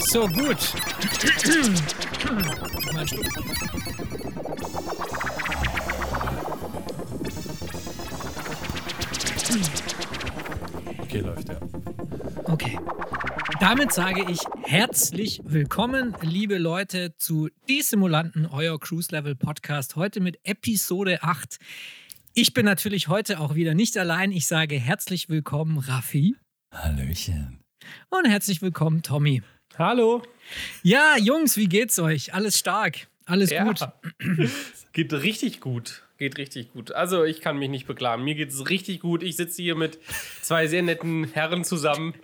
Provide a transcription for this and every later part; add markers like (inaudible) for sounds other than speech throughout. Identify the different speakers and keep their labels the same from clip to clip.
Speaker 1: So, gut.
Speaker 2: Okay, läuft ja.
Speaker 1: Okay. Damit sage ich herzlich willkommen, liebe Leute, zu Die Simulanten, euer Cruise Level Podcast. Heute mit Episode 8. Ich bin natürlich heute auch wieder nicht allein. Ich sage herzlich willkommen, Raffi.
Speaker 2: Hallöchen.
Speaker 1: Und herzlich willkommen, Tommy.
Speaker 3: Hallo.
Speaker 1: Ja, Jungs, wie geht's euch? Alles stark? Alles
Speaker 3: Ja.
Speaker 1: gut? (clears throat)
Speaker 3: Geht richtig gut. Geht richtig gut. Also, ich kann mich nicht beklagen. Mir geht es richtig gut. Ich sitze hier mit zwei sehr netten Herren zusammen.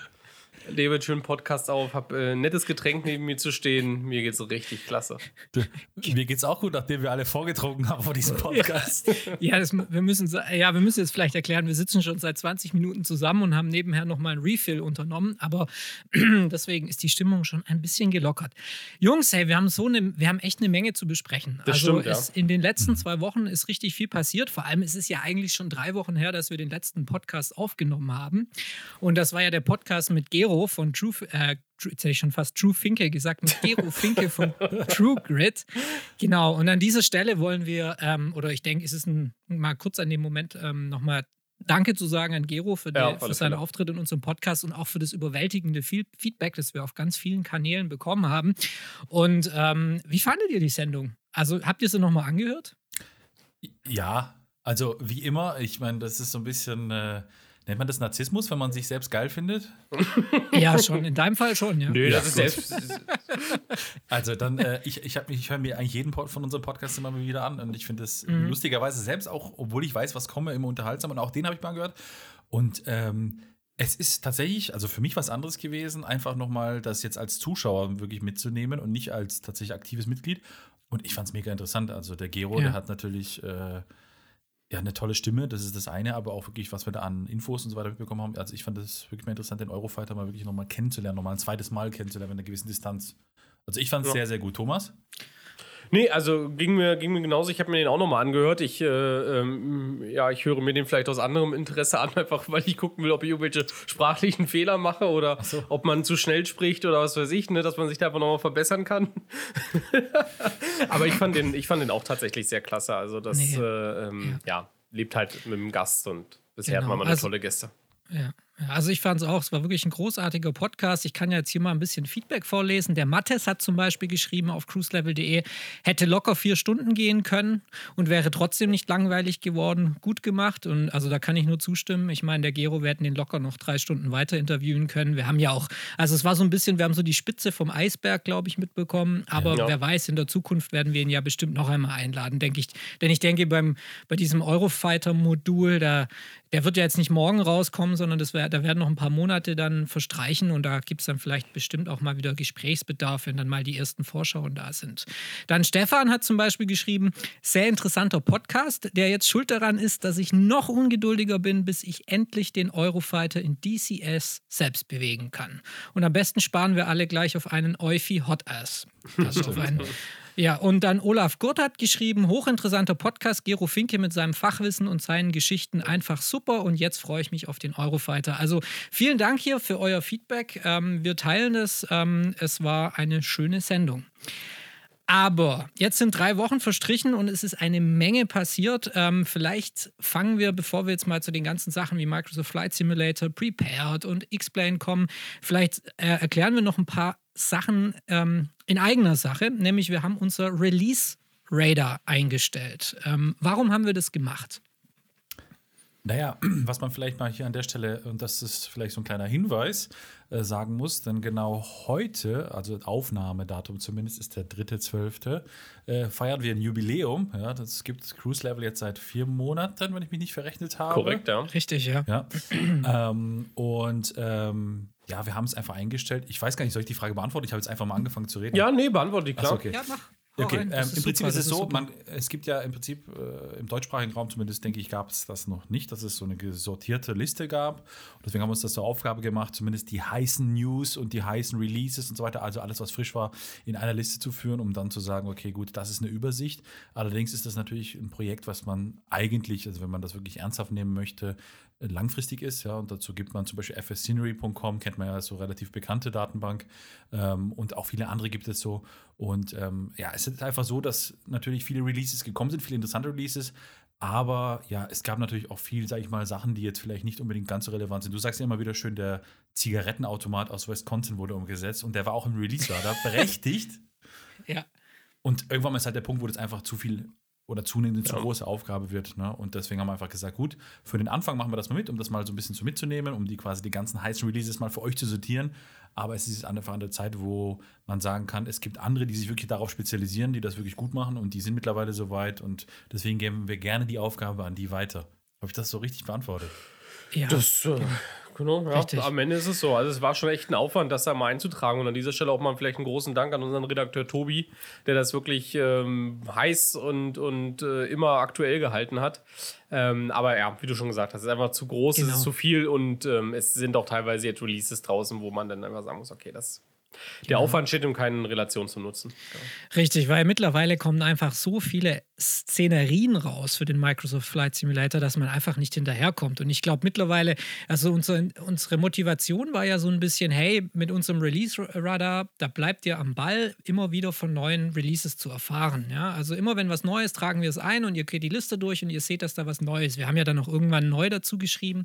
Speaker 3: Nehme einen schönen Podcast auf, habe äh, ein nettes Getränk neben mir zu stehen. Mir geht es richtig klasse.
Speaker 2: Du, mir geht's auch gut, nachdem wir alle vorgetrunken haben vor diesem (laughs) Podcast.
Speaker 1: Ja, das, wir, müssen, ja, wir müssen jetzt vielleicht erklären, wir sitzen schon seit 20 Minuten zusammen und haben nebenher nochmal ein Refill unternommen, aber (clears throat) deswegen ist die Stimmung schon ein bisschen gelockert. Jungs, hey, wir haben so eine, wir haben echt eine Menge zu besprechen.
Speaker 3: Das
Speaker 1: also
Speaker 3: stimmt, ja.
Speaker 1: es, in den letzten zwei Wochen ist richtig viel passiert. Vor allem ist es ja eigentlich schon drei Wochen her, dass wir den letzten Podcast aufgenommen haben. Und das war ja der Podcast mit Gero von True, äh, jetzt hätte ich schon fast True Finke gesagt, mit Gero (laughs) Finke von True Grid. Genau, und an dieser Stelle wollen wir, ähm, oder ich denke, es ist ein, mal kurz an dem Moment ähm, nochmal Danke zu sagen an Gero für,
Speaker 3: Ja,
Speaker 1: der, für seinen. Auftritt in unserem Podcast und auch für das überwältigende Fe- Feedback, das wir auf ganz vielen Kanälen bekommen haben. Und ähm, wie fandet ihr die Sendung? Also habt ihr sie nochmal angehört?
Speaker 2: Ja, also wie immer, ich meine, das ist so ein bisschen, äh, nennt man das Narzissmus, wenn man sich selbst geil findet? (laughs)
Speaker 1: Ja, schon. In deinem Fall schon, ja.
Speaker 3: Nö,
Speaker 2: Ja,
Speaker 3: das ist selbst.
Speaker 2: Also dann, äh, ich, ich, mich- ich höre mir eigentlich jeden Pod von unserem Podcast immer wieder an und ich finde es lustigerweise selbst auch, obwohl ich weiß, was komme, immer unterhaltsam und auch den habe ich mal gehört. Und ähm, es ist tatsächlich, also für mich was anderes gewesen, einfach nochmal das jetzt als Zuschauer wirklich mitzunehmen und nicht als tatsächlich aktives Mitglied. Und ich fand es mega interessant. Also der Gero,
Speaker 1: Ja.
Speaker 2: der hat natürlich äh, ja eine tolle Stimme, das ist das eine, aber auch wirklich, was wir da an Infos und so weiter mitbekommen haben. Also ich fand es wirklich mal interessant, den Eurofighter mal wirklich nochmal kennenzulernen, nochmal ein zweites Mal kennenzulernen mit einer gewissen Distanz. Also ich fand es
Speaker 3: Ja.
Speaker 2: sehr, sehr gut. Thomas?
Speaker 3: Nee, also ging mir, ging mir genauso. Ich habe mir den auch nochmal angehört. Ich, äh, ähm, ja, ich höre mir den vielleicht aus anderem Interesse an, (laughs) einfach weil ich gucken will, ob ich irgendwelche sprachlichen Fehler mache oder
Speaker 2: so.
Speaker 3: ob man zu schnell spricht oder was weiß ich, ne, dass man sich da einfach nochmal verbessern kann. (laughs) Aber ich fand, den, ich fand den auch tatsächlich sehr klasse. Also das,
Speaker 1: Nee.
Speaker 3: äh, ähm, ja. lebt halt mit dem Gast und bisher
Speaker 1: Genau,
Speaker 3: hat man mal
Speaker 1: also-
Speaker 3: tolle Gäste.
Speaker 1: Ja. Also ich fand es auch, es war wirklich ein großartiger Podcast. Ich kann ja jetzt hier mal ein bisschen Feedback vorlesen. Der Mattes hat zum Beispiel geschrieben auf cruiselevel.de, hätte locker vier Stunden gehen können und wäre trotzdem nicht langweilig geworden. Gut gemacht. Und also da kann ich nur zustimmen. Ich meine, der Gero, wir hätten den locker noch drei Stunden weiter interviewen können. Wir haben ja auch, also es war so ein bisschen, wir haben so die Spitze vom Eisberg, glaube ich, mitbekommen. Aber
Speaker 3: Ja.
Speaker 1: wer weiß, in der Zukunft werden wir ihn ja bestimmt noch einmal einladen, denke ich. Denn ich denke, beim, bei diesem Eurofighter-Modul, da, der wird ja jetzt nicht morgen rauskommen, sondern das wär, da werden noch ein paar Monate dann verstreichen und da gibt es dann vielleicht bestimmt auch mal wieder Gesprächsbedarf, wenn dann mal die ersten Vorschauen da sind. Dann Stefan hat zum Beispiel geschrieben, sehr interessanter Podcast, der jetzt schuld daran ist, dass ich noch ungeduldiger bin, bis ich endlich den Eurofighter in DCS selbst bewegen kann. Und am besten sparen wir alle gleich auf einen Euphi Hot Ass. Also (laughs) auf einen, ja, und dann Olaf Gurt hat geschrieben, hochinteressanter Podcast, Gero Finke mit seinem Fachwissen und seinen Geschichten einfach super und jetzt freue ich mich auf den Eurofighter. Also vielen Dank hier für euer Feedback. Ähm, wir teilen es. Ähm, es war eine schöne Sendung. Aber jetzt sind drei Wochen verstrichen und es ist eine Menge passiert. Ähm, vielleicht fangen wir, bevor wir jetzt mal zu den ganzen Sachen wie Microsoft Flight Simulator, Prepared und X-Plane kommen, vielleicht äh, erklären wir noch ein paar Sachen ähm, in eigener Sache. Nämlich wir haben unser Release Radar eingestellt. Ähm, warum haben wir das gemacht?
Speaker 2: Naja, (clears throat) was man vielleicht mal hier an der Stelle, und das ist vielleicht so ein kleiner Hinweis, äh, sagen muss, denn genau heute, also Aufnahmedatum zumindest ist der 3.12., äh, feiern wir ein Jubiläum. Ja, das gibt Cruise Level jetzt seit vier Monaten, wenn ich mich nicht verrechnet habe.
Speaker 3: Korrekt, ja.
Speaker 1: Richtig, ja.
Speaker 2: Ja. (clears throat) ähm, und ähm, ja, wir haben es einfach eingestellt. Ich weiß gar nicht, soll ich die Frage beantworten? Ich habe jetzt einfach mal angefangen zu reden.
Speaker 3: Ja, nee, beantworte ich klar.
Speaker 2: so, okay.
Speaker 1: Ja, mach.
Speaker 2: Okay, ähm, im Prinzip
Speaker 1: super,
Speaker 2: ist es so, man, es gibt ja im Prinzip äh, im deutschsprachigen Raum zumindest, denke ich, gab es das noch nicht, dass es so eine gesortierte Liste gab. Und deswegen haben wir uns das zur Aufgabe gemacht, zumindest die heißen News und die heißen Releases und so weiter, also alles, was frisch war, in einer Liste zu führen, um dann zu sagen, okay, gut, das ist eine Übersicht. Allerdings ist das natürlich ein Projekt, was man eigentlich, also wenn man das wirklich ernsthaft nehmen möchte, langfristig ist. Ja, und dazu gibt man zum Beispiel fscenery.com, kennt man ja so relativ bekannte Datenbank. Ähm, und auch viele andere gibt es so. Und ähm, ja, es ist einfach so, dass natürlich viele Releases gekommen sind, viele interessante Releases. Aber ja, es gab natürlich auch viel, sag ich mal, Sachen, die jetzt vielleicht nicht unbedingt ganz so relevant sind. Du sagst ja immer wieder schön, der Zigarettenautomat aus Wisconsin wurde umgesetzt und der war auch im Release-Radar (laughs) berechtigt.
Speaker 1: Ja.
Speaker 2: Und irgendwann ist halt der Punkt, wo das einfach zu viel oder zunehmend eine zu große Aufgabe wird. Ne? Und deswegen haben wir einfach gesagt, gut, für den Anfang machen wir das mal mit, um das mal so ein bisschen zu mitzunehmen, um die quasi die ganzen heißen Releases mal für euch zu sortieren. Aber es ist einfach an der Zeit, wo man sagen kann, es gibt andere, die sich wirklich darauf spezialisieren, die das wirklich gut machen und die sind mittlerweile so weit und deswegen geben wir gerne die Aufgabe an die weiter. Habe ich das so richtig beantwortet?
Speaker 1: Ja.
Speaker 3: Das, äh, genau, ja,
Speaker 1: Richtig.
Speaker 3: am Ende ist es so. Also es war schon echt ein Aufwand, das da mal einzutragen. Und an dieser Stelle auch mal vielleicht einen großen Dank an unseren Redakteur Tobi, der das wirklich ähm, heiß und, und äh, immer aktuell gehalten hat. Ähm, aber ja, wie du schon gesagt hast, es ist einfach zu groß, es
Speaker 1: Genau.
Speaker 3: ist zu viel und ähm, es sind auch teilweise jetzt Releases draußen, wo man dann einfach sagen muss, okay, das
Speaker 1: Genau.
Speaker 3: Der Aufwand steht in keinen Relation zum Nutzen.
Speaker 1: Richtig, weil mittlerweile kommen einfach so viele Szenerien raus für den Microsoft Flight Simulator, dass man einfach nicht hinterherkommt. Und ich glaube mittlerweile, also unsere, unsere Motivation war ja so ein bisschen, hey, mit unserem Release-Radar, da bleibt ihr am Ball, immer wieder von neuen Releases zu erfahren. Ja? Also immer wenn was Neues, tragen wir es ein und ihr geht die Liste durch und ihr seht, dass da was Neues. Wir haben ja dann noch irgendwann neu dazu geschrieben.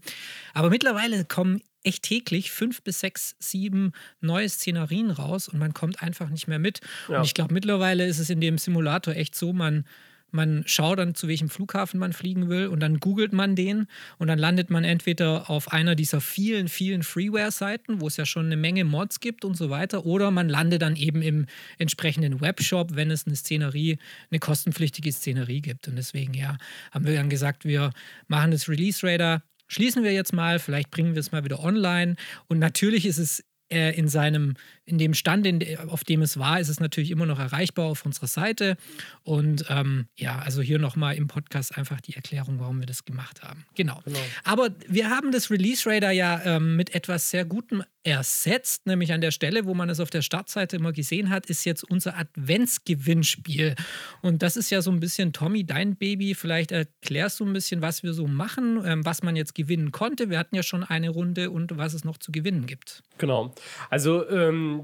Speaker 1: Aber mittlerweile kommen echt täglich fünf bis sechs, sieben neue Szenarien raus und man kommt einfach nicht mehr mit.
Speaker 3: Ja.
Speaker 1: Und ich glaube, mittlerweile ist es in dem Simulator echt so, man, man schaut dann, zu welchem Flughafen man fliegen will und dann googelt man den und dann landet man entweder auf einer dieser vielen, vielen Freeware-Seiten, wo es ja schon eine Menge Mods gibt und so weiter, oder man landet dann eben im entsprechenden Webshop, wenn es eine Szenerie, eine kostenpflichtige Szenerie gibt. Und deswegen, ja, haben wir dann gesagt, wir machen das Release-Radar schließen wir jetzt mal, vielleicht bringen wir es mal wieder online. Und natürlich ist es äh, in seinem, in dem Stand, in, auf dem es war, ist es natürlich immer noch erreichbar auf unserer Seite. Und ähm, ja, also hier nochmal im Podcast einfach die Erklärung, warum wir das gemacht haben. Genau. Aber wir haben das Release Radar ja ähm, mit etwas sehr Gutem ersetzt, nämlich an der Stelle, wo man es auf der Startseite immer gesehen hat, ist jetzt unser Adventsgewinnspiel. Und das ist ja so ein bisschen, Tommy, dein Baby. Vielleicht erklärst du ein bisschen, was wir so machen, ähm, was man jetzt gewinnen konnte. Wir hatten ja schon eine Runde und was es noch zu gewinnen gibt.
Speaker 3: Genau. Also, ähm,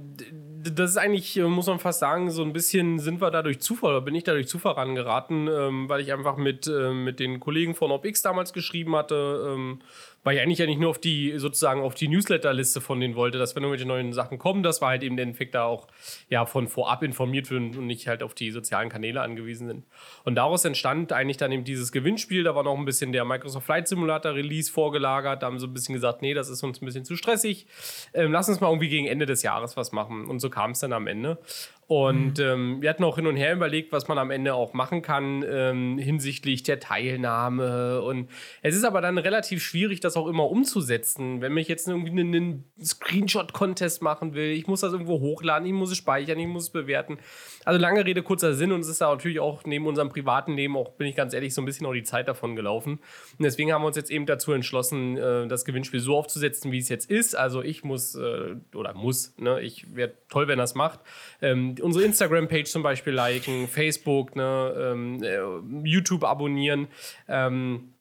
Speaker 3: das ist eigentlich, äh, muss man fast sagen, so ein bisschen sind wir da durch Zufall, oder bin ich da durch Zufall rangeraten, ähm, weil ich einfach mit, ähm, mit den Kollegen von OpX damals geschrieben hatte, ähm, weil ich eigentlich ja nicht nur auf die, sozusagen auf die Newsletterliste von denen wollte, dass wenn irgendwelche neuen Sachen kommen, dass wir halt eben den Effekt da auch ja, von vorab informiert werden und nicht halt auf die sozialen Kanäle angewiesen sind. Und daraus entstand eigentlich dann eben dieses Gewinnspiel. Da war noch ein bisschen der Microsoft Flight Simulator Release vorgelagert. Da haben sie ein bisschen gesagt, nee, das ist uns ein bisschen zu stressig. Ähm, lass uns mal irgendwie gegen Ende des Jahres was machen. Und so kam es dann am Ende. Und ähm, wir hatten auch hin und her überlegt, was man am Ende auch machen kann ähm, hinsichtlich der Teilnahme. Und es ist aber dann relativ schwierig, das auch immer umzusetzen. Wenn ich jetzt irgendwie einen, einen Screenshot-Contest machen will, ich muss das irgendwo hochladen, ich muss es speichern, ich muss es bewerten. Also lange Rede, kurzer Sinn. Und es ist da natürlich auch neben unserem privaten Leben auch, bin ich ganz ehrlich, so ein bisschen auch die Zeit davon gelaufen. Und deswegen haben wir uns jetzt eben dazu entschlossen, äh, das Gewinnspiel so aufzusetzen, wie es jetzt ist. Also ich muss, äh, oder muss, ne, ich wäre toll, wenn es macht. Ähm, unsere Instagram-Page zum Beispiel liken, Facebook, ne, ähm, äh, YouTube abonnieren. Ähm,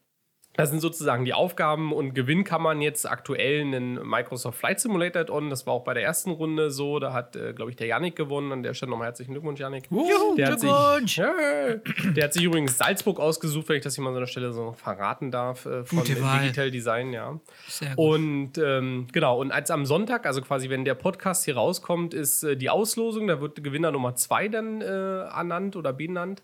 Speaker 3: das sind sozusagen die Aufgaben und Gewinn kann man jetzt aktuell einen Microsoft Flight Simulator Add-on. Das war auch bei der ersten Runde so. Da hat, äh, glaube ich, der Yannick gewonnen. An der Stelle nochmal herzlichen Glückwunsch, Yannick. der, hat sich, der hat sich übrigens Salzburg ausgesucht, wenn ich das hier mal an der Stelle so verraten darf, äh, von
Speaker 1: Gute Wahl.
Speaker 3: Digital Design, ja.
Speaker 1: Sehr gut.
Speaker 3: Und ähm, genau, und als am Sonntag, also quasi wenn der Podcast hier rauskommt, ist äh, die Auslosung. Da wird Gewinner Nummer zwei dann äh, ernannt oder benannt.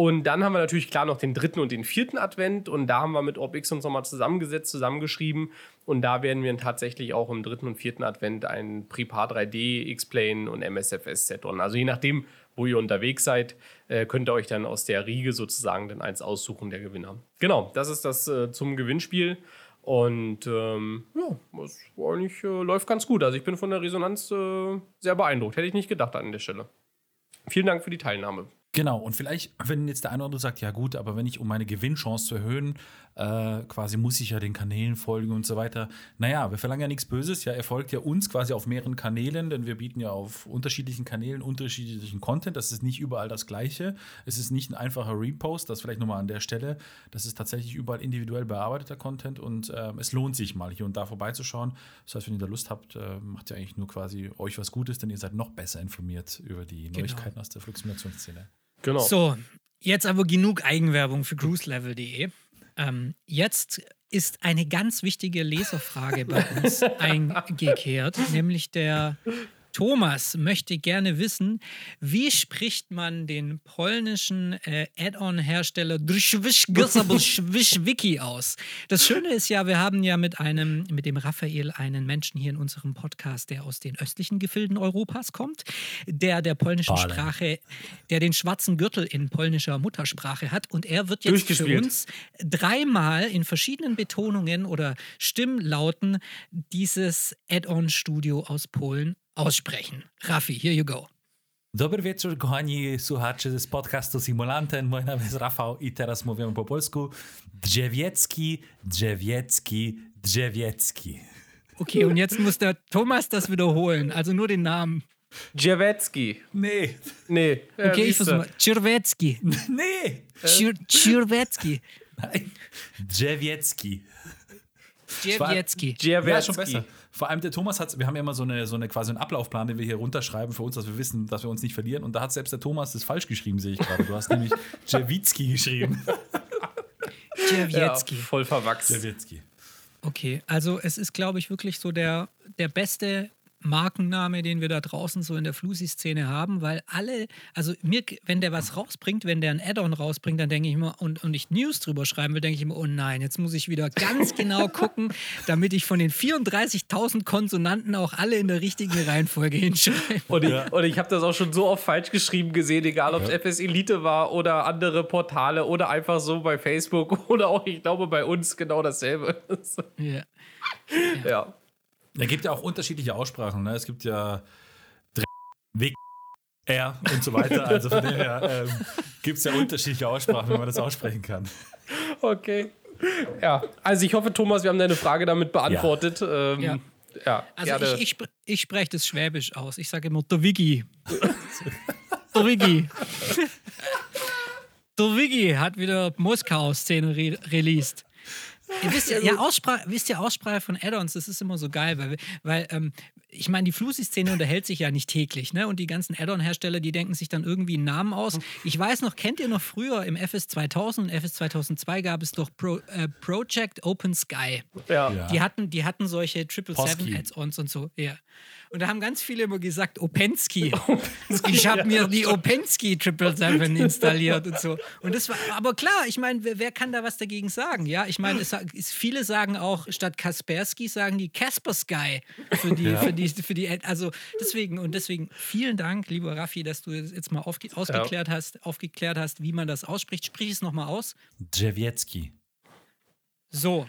Speaker 3: Und dann haben wir natürlich klar noch den dritten und den vierten Advent. Und da haben wir mit OpX uns nochmal zusammengesetzt, zusammengeschrieben. Und da werden wir tatsächlich auch im dritten und vierten Advent ein Prepar 3D, X-Plane und MSFS Set-On. Also je nachdem, wo ihr unterwegs seid, äh, könnt ihr euch dann aus der Riege sozusagen dann eins aussuchen, der Gewinner. Genau, das ist das äh, zum Gewinnspiel. Und ähm, ja, das eigentlich, äh, läuft ganz gut. Also ich bin von der Resonanz äh, sehr beeindruckt. Hätte ich nicht gedacht an der Stelle. Vielen Dank für die Teilnahme.
Speaker 2: Genau, und vielleicht, wenn jetzt der eine oder andere sagt, ja gut, aber wenn ich, um meine Gewinnchance zu erhöhen, äh, quasi muss ich ja den Kanälen folgen und so weiter. Naja, wir verlangen ja nichts Böses, ja, er folgt ja uns quasi auf mehreren Kanälen, denn wir bieten ja auf unterschiedlichen Kanälen unterschiedlichen Content. Das ist nicht überall das Gleiche. Es ist nicht ein einfacher Repost, das vielleicht nochmal an der Stelle. Das ist tatsächlich überall individuell bearbeiteter Content und äh, es lohnt sich mal hier und da vorbeizuschauen. Das heißt, wenn ihr da Lust habt, äh, macht ihr eigentlich nur quasi euch was Gutes, denn ihr seid noch besser informiert über die genau. Neuigkeiten aus der Flugsimulationsszene.
Speaker 1: Genau. So, jetzt aber genug Eigenwerbung für cruiselevel.de. Ähm, jetzt ist eine ganz wichtige Leserfrage bei uns (laughs) eingekehrt, nämlich der Thomas möchte gerne wissen, wie spricht man den polnischen äh, Add-on-Hersteller Wiki aus? Das Schöne ist ja, wir haben ja mit einem, mit dem Raphael einen Menschen hier in unserem Podcast, der aus den östlichen Gefilden Europas kommt, der der polnischen Bale. Sprache, der den schwarzen Gürtel in polnischer Muttersprache hat und er wird jetzt für uns dreimal in verschiedenen Betonungen oder Stimmlauten dieses Add-on-Studio aus Polen aussprechen. Raffi, here you go.
Speaker 2: Dobry wieczór, kochani słuchacze z podcastu Simulanten. Mój nazwa jest Rafał i teraz mówimy po polsku. Drzewiecki, Drzewiecki, Drzewiecki.
Speaker 1: Okay, und jetzt muss der Thomas das wiederholen, also nur den Namen.
Speaker 3: Drzewiecki.
Speaker 2: Nee.
Speaker 3: Nee.
Speaker 1: Okay, ich versuche mal. Czerwecki.
Speaker 2: Nee.
Speaker 1: Czerwecki.
Speaker 2: Nein. Drzewiecki.
Speaker 1: Drzewiecki.
Speaker 2: Ja, schon besser. Vor allem der Thomas hat, wir haben ja immer so eine, so eine quasi einen Ablaufplan, den wir hier runterschreiben für uns, dass wir wissen, dass wir uns nicht verlieren. Und da hat selbst der Thomas das falsch geschrieben, sehe ich gerade. Du hast nämlich (laughs) Jawitzki geschrieben. (laughs)
Speaker 1: Jawiecki. Ja,
Speaker 3: voll verwachsen.
Speaker 2: Jawiecki.
Speaker 1: Okay, also es ist, glaube ich, wirklich so der, der beste Markenname, den wir da draußen so in der Flusi-Szene haben, weil alle, also mir, wenn der was rausbringt, wenn der ein Add-on rausbringt, dann denke ich immer, und, und ich News drüber schreiben will, denke ich immer, oh nein, jetzt muss ich wieder ganz (laughs) genau gucken, damit ich von den 34.000 Konsonanten auch alle in der richtigen Reihenfolge hinschreibe.
Speaker 3: Und ich, ja. ich habe das auch schon so oft falsch geschrieben gesehen, egal ob es ja. FS Elite war oder andere Portale oder einfach so bei Facebook (laughs) oder auch, ich glaube, bei uns genau dasselbe.
Speaker 1: ja.
Speaker 3: ja. ja.
Speaker 2: Da gibt ja auch unterschiedliche Aussprachen. Ne? Es gibt ja Weg, R und so weiter. Also von dem her ähm, gibt es ja unterschiedliche Aussprachen, wenn man das aussprechen kann.
Speaker 3: Okay. Ja, also ich hoffe, Thomas, wir haben deine Frage damit beantwortet. Ja. Ähm, ja. ja.
Speaker 1: also ich, ich, ich spreche das Schwäbisch aus. Ich sage immer der Wiggi. der Wiggi. der Wiggi hat wieder Moskau-Szene re released. Ihr wisst ja, ja Aussprache, wisst ihr, Aussprache von Add-ons, das ist immer so geil, weil, weil ähm, ich meine, die Flusi-Szene unterhält sich ja nicht täglich, ne? Und die ganzen Add-on-Hersteller, die denken sich dann irgendwie einen Namen aus. Ich weiß noch, kennt ihr noch früher im FS 2000 und FS 2002 gab es doch Pro, äh, Project Open Sky.
Speaker 3: Ja.
Speaker 1: ja. Die hatten, die hatten solche Triple Seven Add-ons und so. Ja. Und da haben ganz viele immer gesagt, Opensky. (laughs) ich habe mir die Opensky Triple Seven installiert und so. Und das war, aber klar, ich meine, wer, wer, kann da was dagegen sagen? Ja, ich meine, viele sagen auch, statt Kaspersky sagen die Kaspersky für die, ja. für die, für die, also deswegen und deswegen vielen Dank, lieber Raffi, dass du jetzt mal aufge, ausgeklärt ja. hast, aufgeklärt hast, wie man das ausspricht. Sprich es nochmal aus.
Speaker 2: Drzewiecki.
Speaker 1: So,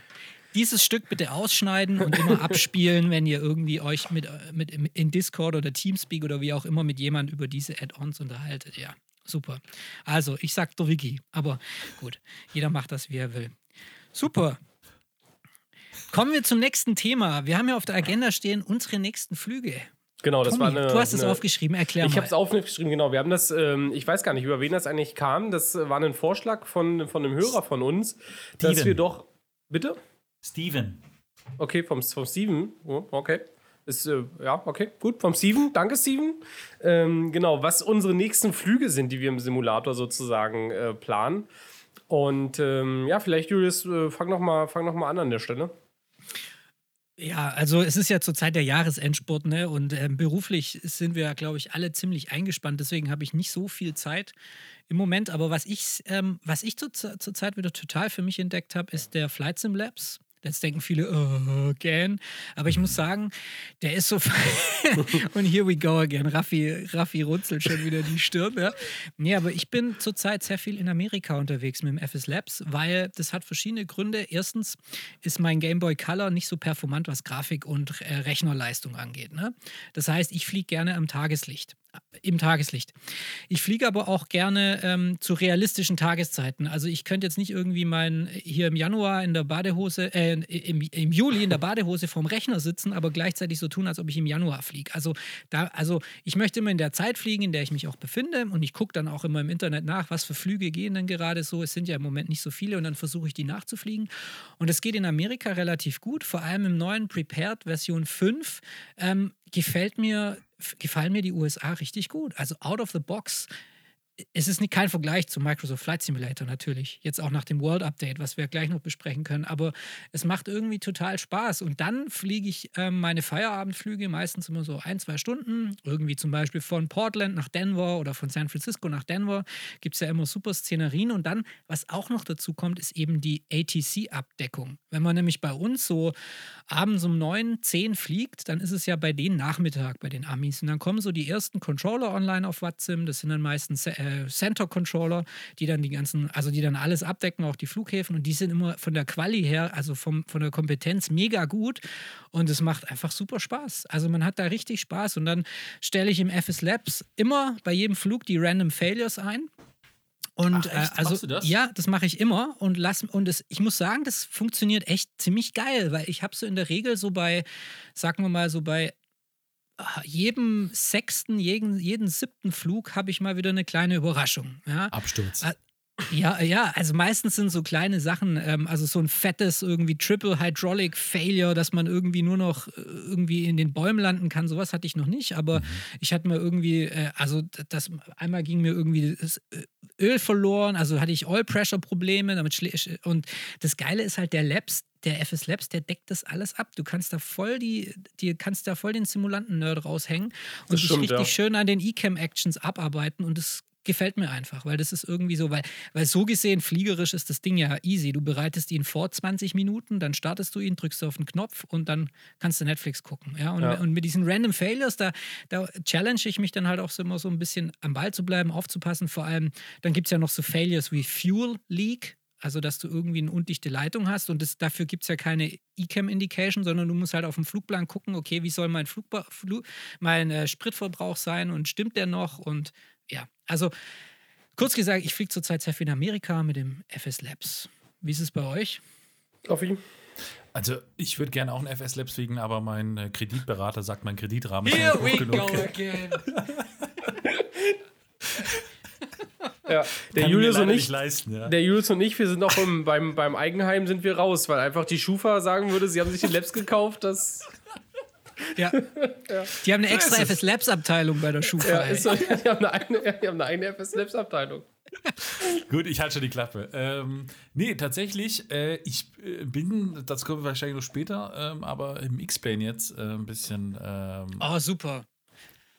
Speaker 1: dieses Stück bitte ausschneiden und immer (laughs) abspielen, wenn ihr irgendwie euch mit, mit in Discord oder Teamspeak oder wie auch immer mit jemand über diese Add-ons unterhaltet. Ja, super. Also, ich sag der Wiki, aber gut, jeder macht das, wie er will. Super. Kommen wir zum nächsten Thema. Wir haben ja auf der Agenda stehen unsere nächsten Flüge.
Speaker 3: Genau, das
Speaker 1: Tommy,
Speaker 3: war eine.
Speaker 1: Du hast es aufgeschrieben, erklär
Speaker 3: ich
Speaker 1: mal.
Speaker 3: Ich habe es aufgeschrieben, genau. Wir haben das, ähm, ich weiß gar nicht, über wen das eigentlich kam. Das war ein Vorschlag von, von einem Hörer von uns, Steven. dass wir doch. Bitte?
Speaker 2: Steven.
Speaker 3: Okay, vom, vom Steven. Oh, okay. Ist, äh, ja, okay, gut. Vom Steven. Danke, Steven. Ähm, genau, was unsere nächsten Flüge sind, die wir im Simulator sozusagen äh, planen. Und ähm, ja, vielleicht, Julius, äh, fang nochmal noch an an der Stelle.
Speaker 1: Ja, also es ist ja zur Zeit der Jahresendsport, ne? Und ähm, beruflich sind wir, glaube ich, alle ziemlich eingespannt. Deswegen habe ich nicht so viel Zeit im Moment. Aber was ich, ähm, was ich zur, zur Zeit wieder total für mich entdeckt habe, ist der Flight Sim Labs. Jetzt denken viele, oh, again. Aber ich muss sagen, der ist so. (laughs) und here we go again. Raffi, Raffi runzelt schon wieder die Stirn. Ja. Nee, aber ich bin zurzeit sehr viel in Amerika unterwegs mit dem FS Labs, weil das hat verschiedene Gründe. Erstens ist mein Game Boy Color nicht so performant, was Grafik und äh, Rechnerleistung angeht. Ne? Das heißt, ich fliege gerne am Tageslicht. Im Tageslicht. Ich fliege aber auch gerne ähm, zu realistischen Tageszeiten. Also ich könnte jetzt nicht irgendwie mein hier im Januar in der Badehose, äh, im, im Juli in der Badehose vorm Rechner sitzen, aber gleichzeitig so tun, als ob ich im Januar fliege. Also da, also ich möchte immer in der Zeit fliegen, in der ich mich auch befinde und ich gucke dann auch immer im Internet nach, was für Flüge gehen denn gerade so. Es sind ja im Moment nicht so viele und dann versuche ich die nachzufliegen. Und es geht in Amerika relativ gut, vor allem im neuen Prepared Version 5 ähm, gefällt mir gefallen mir die USA richtig gut. Also out of the box es ist nicht kein Vergleich zu Microsoft Flight Simulator natürlich, jetzt auch nach dem World Update, was wir gleich noch besprechen können, aber es macht irgendwie total Spaß. Und dann fliege ich äh, meine Feierabendflüge meistens immer so ein, zwei Stunden, irgendwie zum Beispiel von Portland nach Denver oder von San Francisco nach Denver, gibt es ja immer super Szenerien und dann, was auch noch dazu kommt, ist eben die ATC-Abdeckung. Wenn man nämlich bei uns so abends um neun, zehn fliegt, dann ist es ja bei denen Nachmittag, bei den Amis. Und dann kommen so die ersten Controller online auf WhatsApp, das sind dann meistens äh, äh, Center Controller, die dann die ganzen, also die dann alles abdecken, auch die Flughäfen und die sind immer von der Quali her, also vom, von der Kompetenz mega gut und es macht einfach super Spaß. Also man hat da richtig Spaß und dann stelle ich im FS Labs immer bei jedem Flug die Random Failures ein. Und Ach, äh, also das? ja, das mache ich immer und lass und es, ich muss sagen, das funktioniert echt ziemlich geil, weil ich habe so in der Regel so bei, sagen wir mal so bei jedem sechsten, jeden, jeden siebten Flug habe ich mal wieder eine kleine Überraschung. Ja?
Speaker 2: Absturz.
Speaker 1: Ja, ja, also meistens sind so kleine Sachen, ähm, also so ein fettes irgendwie Triple Hydraulic Failure, dass man irgendwie nur noch äh, irgendwie in den Bäumen landen kann. Sowas hatte ich noch nicht, aber mhm. ich hatte mal irgendwie, äh, also das einmal ging mir irgendwie das äh, Öl verloren, also hatte ich Oil Pressure Probleme, damit und das Geile ist halt der Labs, der FS Labs, der deckt das alles ab. Du kannst da voll die, die kannst da voll den Simulanten-Nerd raushängen und dich richtig ja. schön an den Ecam-Actions abarbeiten und das gefällt mir einfach, weil das ist irgendwie so, weil, weil so gesehen, fliegerisch ist das Ding ja easy. Du bereitest ihn vor 20 Minuten, dann startest du ihn, drückst du auf den Knopf und dann kannst du Netflix gucken. Ja? Und, ja. und mit diesen Random Failures, da, da challenge ich mich dann halt auch so immer so ein bisschen am Ball zu bleiben, aufzupassen. Vor allem, dann gibt es ja noch so Failures wie Fuel Leak. Also, dass du irgendwie eine undichte Leitung hast und das, dafür gibt es ja keine E-Cam-Indication, sondern du musst halt auf dem Flugplan gucken, okay, wie soll mein, Flugba Flug, mein äh, Spritverbrauch sein und stimmt der noch und ja, also kurz gesagt, ich fliege zurzeit sehr viel in Amerika mit dem FS Labs. Wie ist es bei euch?
Speaker 3: Auf ihn.
Speaker 2: Also ich würde gerne auch ein FS Labs fliegen, aber mein äh, Kreditberater sagt, mein Kreditrahmen
Speaker 1: Here ist nicht hoch genug. again. (laughs)
Speaker 3: ja, der Julius und ich, leisten, ja. der Julius und ich, wir sind auch im, beim, beim Eigenheim sind wir raus, weil einfach die Schufa sagen würde, sie haben sich den Labs gekauft, das
Speaker 1: ja. ja. Die haben eine extra FS Labs Abteilung bei der Schufa.
Speaker 3: Ja, so, die, haben eine eigene, die haben eine eigene FS Labs Abteilung.
Speaker 2: Gut, ich halte schon die Klappe. Ähm, nee, tatsächlich, äh, ich äh, bin, das kommen wir wahrscheinlich noch später, ähm, aber im X-Plane jetzt äh, ein bisschen. Ähm,
Speaker 1: oh, super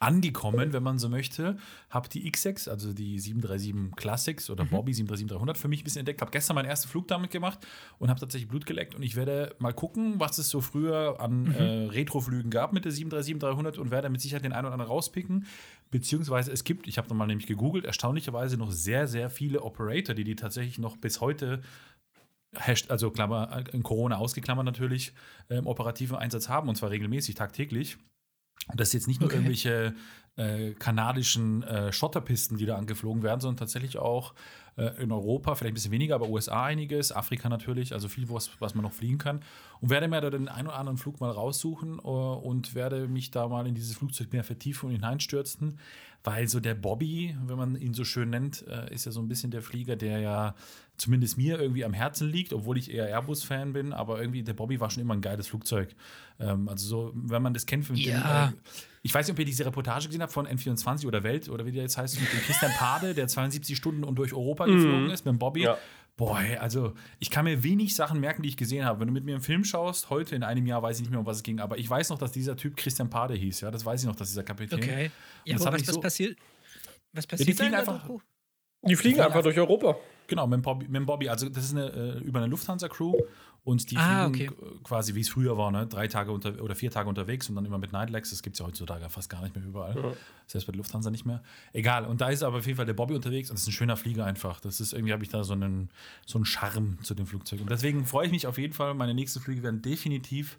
Speaker 2: angekommen, wenn man so möchte. Habe die X6, also die 737 Classics oder mhm. Bobby 737-300 für mich ein bisschen entdeckt. Habe gestern meinen ersten Flug damit gemacht und habe tatsächlich Blut geleckt. Und ich werde mal gucken, was es so früher an mhm. äh, Retroflügen gab mit der 737-300 und werde mit Sicherheit den einen oder anderen rauspicken. Beziehungsweise es gibt, ich habe nochmal nämlich gegoogelt, erstaunlicherweise noch sehr, sehr viele Operator, die die tatsächlich noch bis heute also Klammer, in Corona ausgeklammert natürlich, äh, im operativen Einsatz haben und zwar regelmäßig, tagtäglich. Und das ist jetzt nicht nur okay. irgendwelche äh, kanadischen äh, Schotterpisten, die da angeflogen werden, sondern tatsächlich auch äh, in Europa, vielleicht ein bisschen weniger, aber USA einiges, Afrika natürlich, also viel, was, was man noch fliegen kann. Und werde mir da den einen oder anderen Flug mal raussuchen uh, und werde mich da mal in dieses Flugzeug mehr vertiefen und hineinstürzen, weil so der Bobby, wenn man ihn so schön nennt, äh, ist ja so ein bisschen der Flieger, der ja zumindest mir irgendwie am Herzen liegt, obwohl ich eher Airbus-Fan bin, aber irgendwie der Bobby war schon immer ein geiles Flugzeug. Ähm, also so, wenn man das kennt,
Speaker 1: ja.
Speaker 2: dem, äh, ich weiß nicht, ob ihr diese Reportage gesehen habt von N24 oder Welt oder wie der jetzt heißt, mit dem Christian Pade, der 72 Stunden und durch Europa mhm. geflogen ist, mit dem Bobby. Ja. Boah, also ich kann mir wenig Sachen merken, die ich gesehen habe. Wenn du mit mir einen Film schaust, heute in einem Jahr weiß ich nicht mehr, um was es ging, aber ich weiß noch, dass dieser Typ Christian Pade hieß, ja, das weiß ich noch, dass dieser Kapitän.
Speaker 1: Okay. Ja, aber was, was so, passiert? Was passiert?
Speaker 2: Ja, die fliegen einfach.
Speaker 3: Die fliegen einfach durch Europa.
Speaker 2: Genau, mit dem Bobby. Mit dem Bobby. Also, das ist eine, äh, über eine Lufthansa-Crew und die
Speaker 1: ah,
Speaker 2: fliegen okay. quasi, wie es früher war, ne? drei Tage unter, oder vier Tage unterwegs und dann immer mit Nightlegs. Das gibt es ja heutzutage fast gar nicht mehr überall. Ja. Selbst bei der Lufthansa nicht mehr. Egal. Und da ist aber auf jeden Fall der Bobby unterwegs und es ist ein schöner Flieger einfach. Das ist irgendwie, habe ich da so einen, so einen Charme zu dem Flugzeug. Und deswegen freue ich mich auf jeden Fall. Meine nächsten Flüge werden definitiv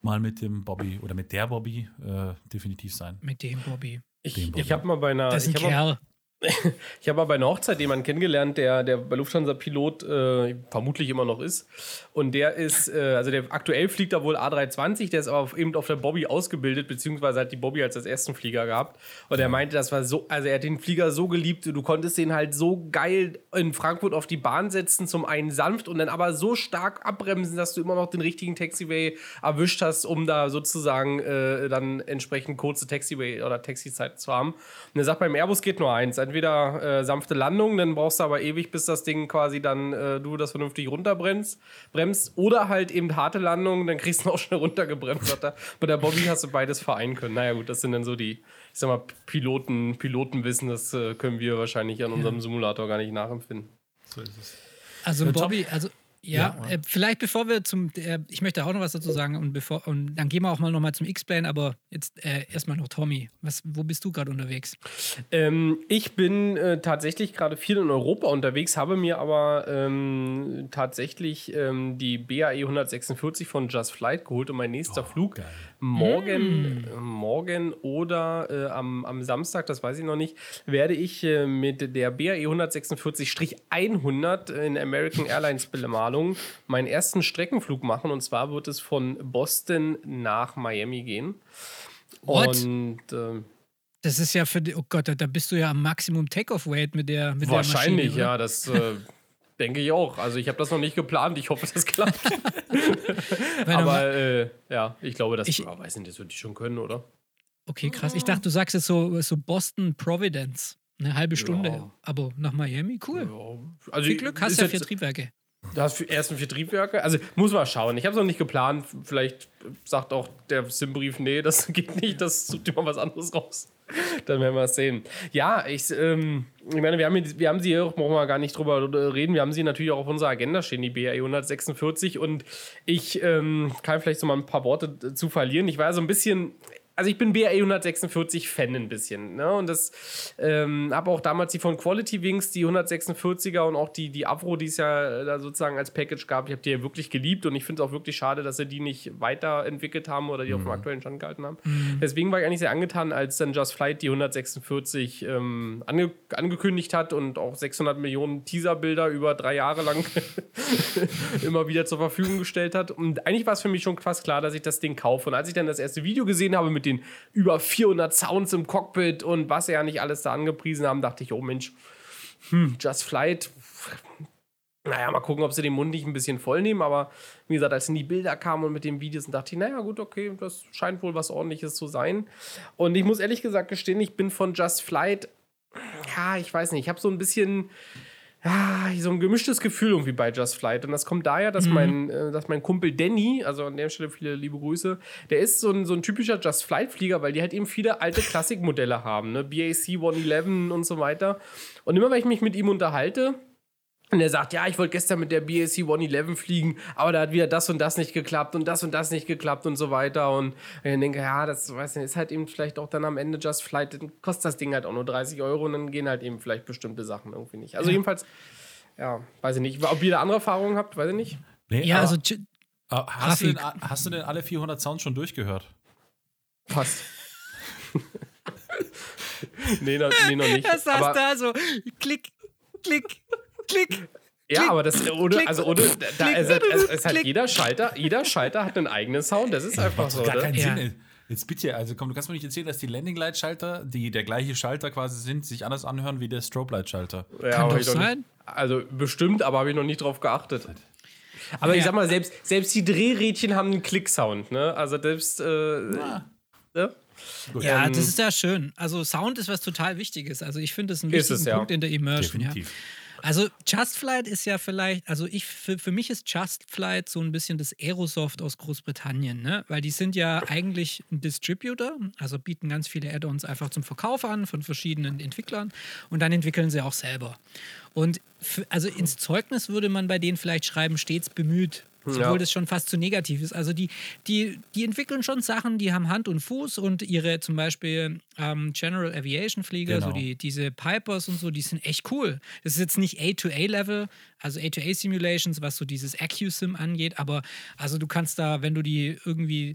Speaker 2: mal mit dem Bobby oder mit der Bobby äh, definitiv sein.
Speaker 1: Mit dem Bobby.
Speaker 3: Ich, ich habe mal bei einer.
Speaker 1: Das ist ein
Speaker 3: ich hab mal-
Speaker 1: Kerl.
Speaker 3: Ich habe mal bei einer Hochzeit jemanden kennengelernt, der, der bei Lufthansa Pilot äh, vermutlich immer noch ist. Und der ist, äh, also der aktuell fliegt da wohl A320, der ist aber auf, eben auf der Bobby ausgebildet, beziehungsweise hat die Bobby als als ersten Flieger gehabt. Und er meinte, das war so, also er hat den Flieger so geliebt, du konntest den halt so geil in Frankfurt auf die Bahn setzen, zum einen sanft und dann aber so stark abbremsen, dass du immer noch den richtigen Taxiway erwischt hast, um da sozusagen äh, dann entsprechend kurze Taxiway oder Taxizeit zu haben. Und er sagt, beim Airbus geht nur eins. Entweder äh, sanfte Landung, dann brauchst du aber ewig, bis das Ding quasi dann äh, du das vernünftig runterbremst. Bremst, oder halt eben harte Landung, dann kriegst du auch schnell runtergebremst. Sagt er. Bei der Bobby hast du beides vereinen können. Naja, gut, das sind dann so die, ich sag mal, Piloten, Pilotenwissen, das äh, können wir wahrscheinlich an unserem Simulator gar nicht nachempfinden.
Speaker 2: So ist es.
Speaker 1: Also
Speaker 2: Ja, top.
Speaker 1: Bobby, also ja,
Speaker 2: Ja.
Speaker 1: äh, vielleicht bevor wir zum, äh, ich möchte auch noch was dazu sagen und bevor und dann gehen wir auch mal noch mal zum X-Plane, aber jetzt äh, erstmal noch Tommy. Was, wo bist du gerade unterwegs?
Speaker 3: Ähm, ich bin äh, tatsächlich gerade viel in Europa unterwegs, habe mir aber ähm, tatsächlich ähm, die BAE 146 von Just Flight geholt und mein nächster Flug
Speaker 2: geil.
Speaker 3: Morgen, äh, morgen oder äh, am, am Samstag, das weiß ich noch nicht, werde ich äh, mit der BAE 146-100 in American Airlines Bemalung meinen ersten Streckenflug machen und zwar wird es von Boston nach Miami gehen.
Speaker 1: What?
Speaker 3: Und ähm,
Speaker 1: Das ist ja für die, oh Gott, da, bist du ja am Maximum Takeoff-Weight mit der mit
Speaker 3: Wahrscheinlich,
Speaker 1: der Maschine,
Speaker 3: ja, das äh, denke ich auch. Also ich habe das noch nicht geplant, ich hoffe, das klappt. (laughs) Aber äh, ja, ich glaube, das
Speaker 1: Ich-
Speaker 3: ja, weiß nicht, das würde ich schon können, oder?
Speaker 1: okay, krass. Ich dachte, du sagst jetzt so, so Boston Providence. Eine halbe Stunde.
Speaker 3: Ja.
Speaker 1: Aber nach Miami, cool.
Speaker 3: Ja, also
Speaker 1: Viel Glück, hast ja vier Triebwerke.
Speaker 3: Du hast erst vier Triebwerke. Also muss man schauen. Ich habe es noch nicht geplant. Vielleicht sagt auch der Simbrief, nee, das (laughs) geht nicht, das sucht mal was anderes raus. Dann werden wir es sehen. Ja, ich, ähm, ich meine, wir haben, wir haben sie hier auch, brauchen wir gar nicht drüber reden, wir haben sie natürlich auch auf unserer Agenda stehen, die BAE 146. Und ich ähm, kann vielleicht so mal ein paar Worte zu verlieren. Ich war so ein bisschen. Also ich bin BAE 146 Fan ein bisschen, ne? Und das ähm, habe auch damals die von Quality Wings, die 146er und auch die, die Avro, die es ja äh, da sozusagen als Package gab, ich habe die ja wirklich geliebt und ich finde es auch wirklich schade, dass sie die nicht weiterentwickelt haben oder die auf dem aktuellen Stand gehalten haben. Deswegen war ich eigentlich sehr angetan, als dann Just Flight die 146 ähm, ange angekündigt hat und auch 600 Millionen Teaserbilder über drei Jahre lang (laughs) immer wieder zur Verfügung gestellt hat. Und eigentlich war es für mich schon fast klar, dass ich das Ding kaufe. Und als ich dann das erste Video gesehen habe mit den über 400 Sounds im Cockpit und was sie ja nicht alles da angepriesen haben, dachte ich, oh Mensch, hm, Just Flight. Naja, mal gucken, ob sie den Mund nicht ein bisschen voll nehmen. Aber wie gesagt, als dann die Bilder kamen und mit den Videos, dann dachte ich, naja, gut, okay, das scheint wohl was Ordentliches zu sein. Und ich muss ehrlich gesagt gestehen, ich bin von Just Flight, ja, ich weiß nicht, ich habe so ein bisschen ja, so ein gemischtes Gefühl irgendwie bei Just Flight. Und das kommt daher, dass, mein, äh, dass mein Kumpel Danny, also an der Stelle viele liebe Grüße, der ist so ein, so ein typischer Just Flight-Flieger, weil die halt eben viele alte Klassikmodelle haben, ne? BAC 111 und so weiter. Und immer wenn ich mich mit ihm unterhalte, und er sagt, ja, ich wollte gestern mit der BAC 111 fliegen, aber da hat wieder das und das nicht geklappt und das und das nicht geklappt und so weiter. Und ich denke, ja, das weiß nicht, ist halt eben vielleicht auch dann am Ende Just Flight, dann kostet das Ding halt auch nur 30 Euro und dann gehen halt eben vielleicht bestimmte Sachen irgendwie nicht. Also jedenfalls, ja, weiß ich nicht. Ob ihr da andere Erfahrungen habt, weiß ich nicht.
Speaker 2: Nee,
Speaker 1: Ja,
Speaker 2: aber,
Speaker 1: also
Speaker 2: aber hast, du denn, hast du denn alle 400 Sounds schon durchgehört?
Speaker 3: Fast. (laughs) nee, noch, nee, noch nicht.
Speaker 1: er saß
Speaker 3: aber,
Speaker 1: da so, klick, klick, klick.
Speaker 3: ja,
Speaker 1: klick,
Speaker 3: aber das ohne,
Speaker 1: klick,
Speaker 3: also ohne, da,
Speaker 1: klick,
Speaker 3: es, hat, es, es hat jeder Schalter, jeder Schalter hat einen eigenen Sound. Das ist einfach so.
Speaker 2: Gar
Speaker 3: ne?
Speaker 2: keinen
Speaker 1: Ja.
Speaker 2: Sinn. Jetzt bitte, also komm, du kannst mir nicht erzählen, dass die Landing Light Schalter, die der gleiche Schalter quasi sind, sich anders anhören wie der Strobe Light Schalter.
Speaker 3: Ja,
Speaker 1: Kann doch
Speaker 3: ich noch nicht-
Speaker 1: sein.
Speaker 3: Also bestimmt, aber habe ich noch nicht drauf geachtet. Aber ich
Speaker 1: Ja.
Speaker 3: sag mal, selbst, selbst die Drehrädchen haben einen Klicksound, ne? Also selbst. Äh, ne?
Speaker 1: Ja,
Speaker 3: Ähm,
Speaker 1: das ist ja schön. Also Sound ist was total Wichtiges. Also ich finde das
Speaker 3: Ist
Speaker 1: wichtigen
Speaker 3: es, ja.
Speaker 1: Punkt in der Immersion. Ja. Also Just Flight ist ja vielleicht, also ich für, für mich ist Just Flight so ein bisschen das Aerosoft aus Großbritannien, ne? Weil die sind ja eigentlich ein Distributor, also bieten ganz viele Add-ons einfach zum Verkauf an von verschiedenen Entwicklern und dann entwickeln sie auch selber. Und für, also ins Zeugnis würde man bei denen vielleicht schreiben, stets bemüht. Obwohl
Speaker 3: Ja.
Speaker 1: das schon fast zu negativ ist. Also die, die, die entwickeln schon Sachen, die haben Hand und Fuß und ihre zum Beispiel ähm, General Aviation Flieger, so
Speaker 2: Genau.
Speaker 1: die, diese Pipers und so, die sind echt cool. Das ist jetzt nicht A-to-A-Level, also A-to-A-Simulations, was so dieses AccuSim angeht, aber also du kannst da, wenn du die irgendwie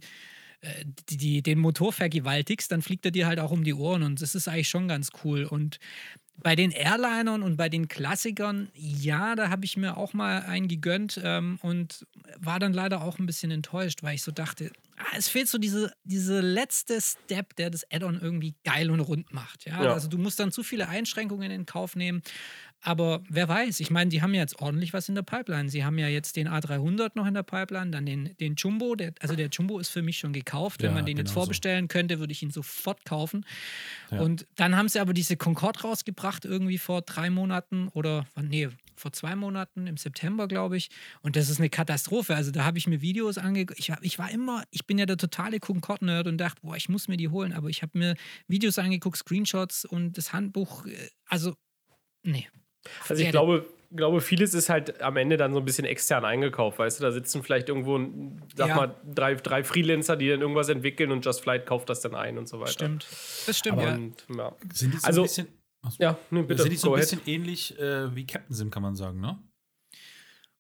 Speaker 1: äh, die, die, den Motor vergewaltigst, dann fliegt er dir halt auch um die Ohren und das ist eigentlich schon ganz cool. Und bei den Airlinern und bei den Klassikern, ja, da habe ich mir auch mal einen gegönnt ähm, und war dann leider auch ein bisschen enttäuscht, weil ich so dachte, ah, es fehlt so diese, diese letzte Step, der das Add-on irgendwie geil und rund macht. Ja? ja? Also du musst dann zu viele Einschränkungen in Kauf nehmen. Aber wer weiß, ich meine, die haben ja jetzt ordentlich was in der Pipeline. Sie haben ja jetzt den A300 noch in der Pipeline, dann den, den Jumbo. Der, also der Jumbo ist für mich schon gekauft. Wenn ja, man den genau jetzt vorbestellen so. könnte, würde ich ihn sofort kaufen. Ja. Und dann haben sie aber diese Concorde rausgebracht, irgendwie vor drei Monaten oder, nee, vor zwei Monaten, im September, glaube ich. Und das ist eine Katastrophe. Also da habe ich mir Videos angeguckt. Ich, ich war immer, ich bin ja der totale Concorde-Nerd und dachte, boah, ich muss mir die holen. Aber ich habe mir Videos angeguckt, Screenshots und das Handbuch. Äh, also, nee.
Speaker 3: Also ich glaube, glaube, vieles ist halt am Ende dann so ein bisschen extern eingekauft, weißt du, da sitzen vielleicht irgendwo, sag ja. mal, drei, drei Freelancer, die dann irgendwas entwickeln und Just Flight kauft das dann ein und so weiter.
Speaker 1: Stimmt. Das stimmt, Aber, ja.
Speaker 2: Und, ja. Sind die so also, ein bisschen, achso, ja, nee, bitte, sind die so ein bisschen ähnlich äh, wie Captain Sim, kann man sagen, ne?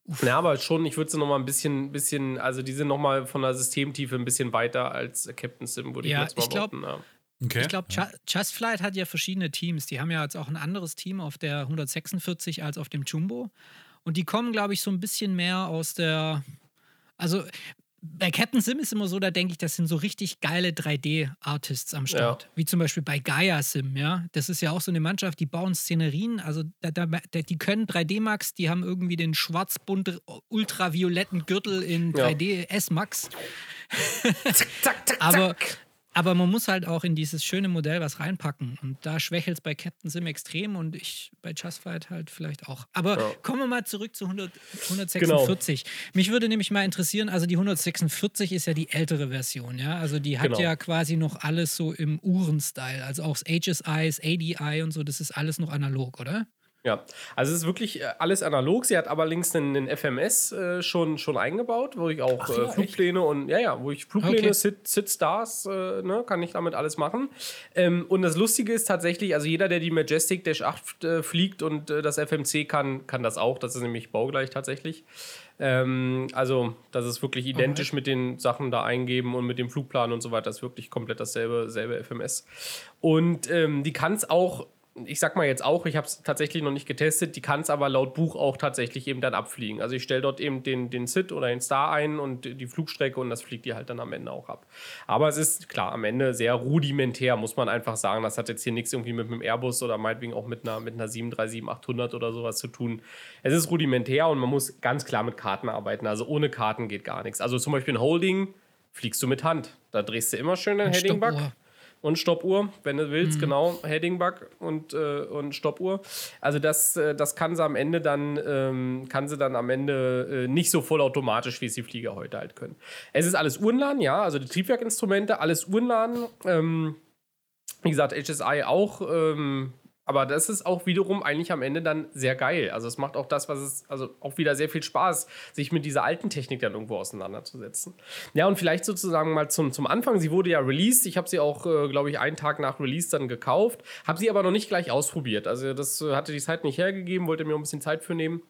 Speaker 3: Uff. Ja, aber schon, ich würde sie noch mal ein bisschen, bisschen, also die sind noch mal von der Systemtiefe ein bisschen weiter als Captain Sim, würde
Speaker 1: ja,
Speaker 3: ich jetzt mal
Speaker 1: ich glaub, behaupten. Ja. Okay. Ich glaube, ja. Just Flight hat ja verschiedene Teams. Die haben ja jetzt auch ein anderes Team auf der 146 als auf dem Jumbo. Und die kommen, glaube ich, so ein bisschen mehr aus der. Also bei Captain Sim ist immer so, da denke ich, das sind so richtig geile 3D-Artists am Start. Ja. Wie zum Beispiel bei Gaia Sim, ja. Das ist ja auch so eine Mannschaft, die bauen Szenerien, also da, da, die können 3D-Max, die haben irgendwie den schwarzbunt ultravioletten Gürtel in 3D S-Max. zack, zack, zack, (laughs) Aber aber man muss halt auch in dieses schöne Modell was reinpacken. Und da schwächelt es bei Captain Sim extrem und ich bei Just Fight halt vielleicht auch. Aber ja. kommen wir mal zurück zu 100, 146. Genau. Mich würde nämlich mal interessieren, also die 146 ist ja die ältere Version, ja. Also die hat genau. ja quasi noch alles so im Uhren-Style. Also auch das HSI, das ADI und so, das ist alles noch analog, oder?
Speaker 3: Ja, also es ist wirklich äh, alles analog. Sie hat aber links einen, einen FMS äh, schon, schon eingebaut, wo ich auch Ach, ja, äh, Flugpläne echt? und ja, ja, wo ich Flugpläne, okay. Sit, Sit Stars, äh, ne, kann ich damit alles machen. Ähm, und das Lustige ist tatsächlich, also jeder, der die Majestic Dash 8 äh, fliegt und äh, das FMC kann, kann das auch. Das ist nämlich baugleich tatsächlich. Ähm, also, das ist wirklich identisch okay. mit den Sachen da eingeben und mit dem Flugplan und so weiter. Das ist wirklich komplett dasselbe selbe FMS. Und ähm, die kann es auch ich sag mal jetzt auch, ich habe es tatsächlich noch nicht getestet, die kann es aber laut Buch auch tatsächlich eben dann abfliegen. Also ich stelle dort eben den, den SIT oder den Star ein und die Flugstrecke und das fliegt die halt dann am Ende auch ab. Aber es ist klar, am Ende sehr rudimentär, muss man einfach sagen. Das hat jetzt hier nichts irgendwie mit einem Airbus oder meinetwegen auch mit einer, mit einer 737-800 oder sowas zu tun. Es ist rudimentär und man muss ganz klar mit Karten arbeiten. Also ohne Karten geht gar nichts. Also zum Beispiel ein Holding fliegst du mit Hand. Da drehst du immer schön den Heading-Bug und Stoppuhr, wenn du willst, mhm. genau, Heading-Bug und, äh, und Stoppuhr. Also das, äh, das kann sie am Ende dann, ähm, kann sie dann am Ende äh, nicht so vollautomatisch, wie es die Flieger heute halt können. Es ist alles Uhrenladen, ja, also die Triebwerkinstrumente, alles Uhrenladen. Ähm, wie gesagt, HSI auch ähm, aber das ist auch wiederum eigentlich am Ende dann sehr geil. Also es macht auch das, was es, also auch wieder sehr viel Spaß, sich mit dieser alten Technik dann irgendwo auseinanderzusetzen. Ja, und vielleicht sozusagen mal zum, zum Anfang. Sie wurde ja released. Ich habe sie auch, äh, glaube ich, einen Tag nach Release dann gekauft. Habe sie aber noch nicht gleich ausprobiert. Also das äh, hatte die Zeit nicht hergegeben, wollte mir auch ein bisschen Zeit für nehmen.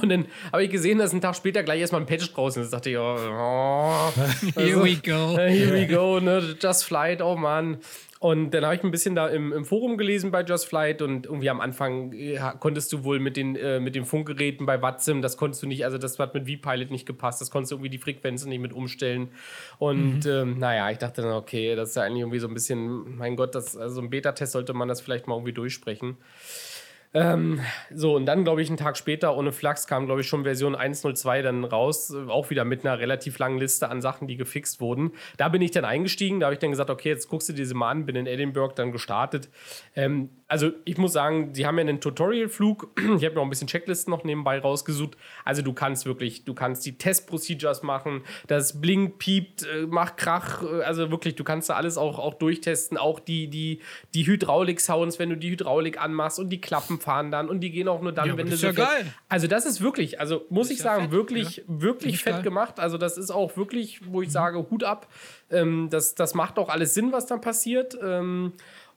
Speaker 3: Und dann habe ich gesehen, dass ein Tag später gleich erstmal ein Patch draußen ist. Da dachte ich, oh, (laughs) oh
Speaker 1: here we go.
Speaker 3: Here we go, ne? Just Flight, oh Mann. Und dann habe ich ein bisschen da im, im, Forum gelesen bei Just Flight und irgendwie am Anfang ja, konntest du wohl mit den, äh, mit den Funkgeräten bei Watsim, das konntest du nicht, also das hat mit V-Pilot nicht gepasst, das konntest du irgendwie die Frequenzen nicht mit umstellen. Und mhm. ähm, naja, ich dachte dann, okay, das ist ja eigentlich irgendwie so ein bisschen, mein Gott, das, also im Beta-Test sollte man das vielleicht mal irgendwie durchsprechen. Ähm, so, und dann, glaube ich, einen Tag später, ohne Flachs, kam, glaube ich, schon Version 1.02 dann raus. Äh, auch wieder mit einer relativ langen Liste an Sachen, die gefixt wurden. Da bin ich dann eingestiegen. Da habe ich dann gesagt, okay, jetzt guckst du diese mal an. Bin in Edinburgh dann gestartet. Ähm, also ich muss sagen, sie haben ja einen Tutorial-Flug. (clears throat) Ich habe mir auch ein bisschen Checklisten noch nebenbei rausgesucht. Also du kannst wirklich, du kannst die Test-Procedures machen, das blinkt, piept, äh, macht Krach. Äh, also wirklich, du kannst da alles auch, auch durchtesten. Auch die, die, die Hydraulik-Sounds, wenn du die Hydraulik anmachst und die Klappen fahren dann und die gehen auch nur dann, ja, wenn du
Speaker 1: so ja geil.
Speaker 3: Also das ist wirklich, also muss ich sagen, fett, wirklich, ja. wirklich fett geil. gemacht. Also das ist auch wirklich, wo ich mhm. sage, Hut ab. Ähm, das, das macht auch alles Sinn, was dann passiert. Ähm,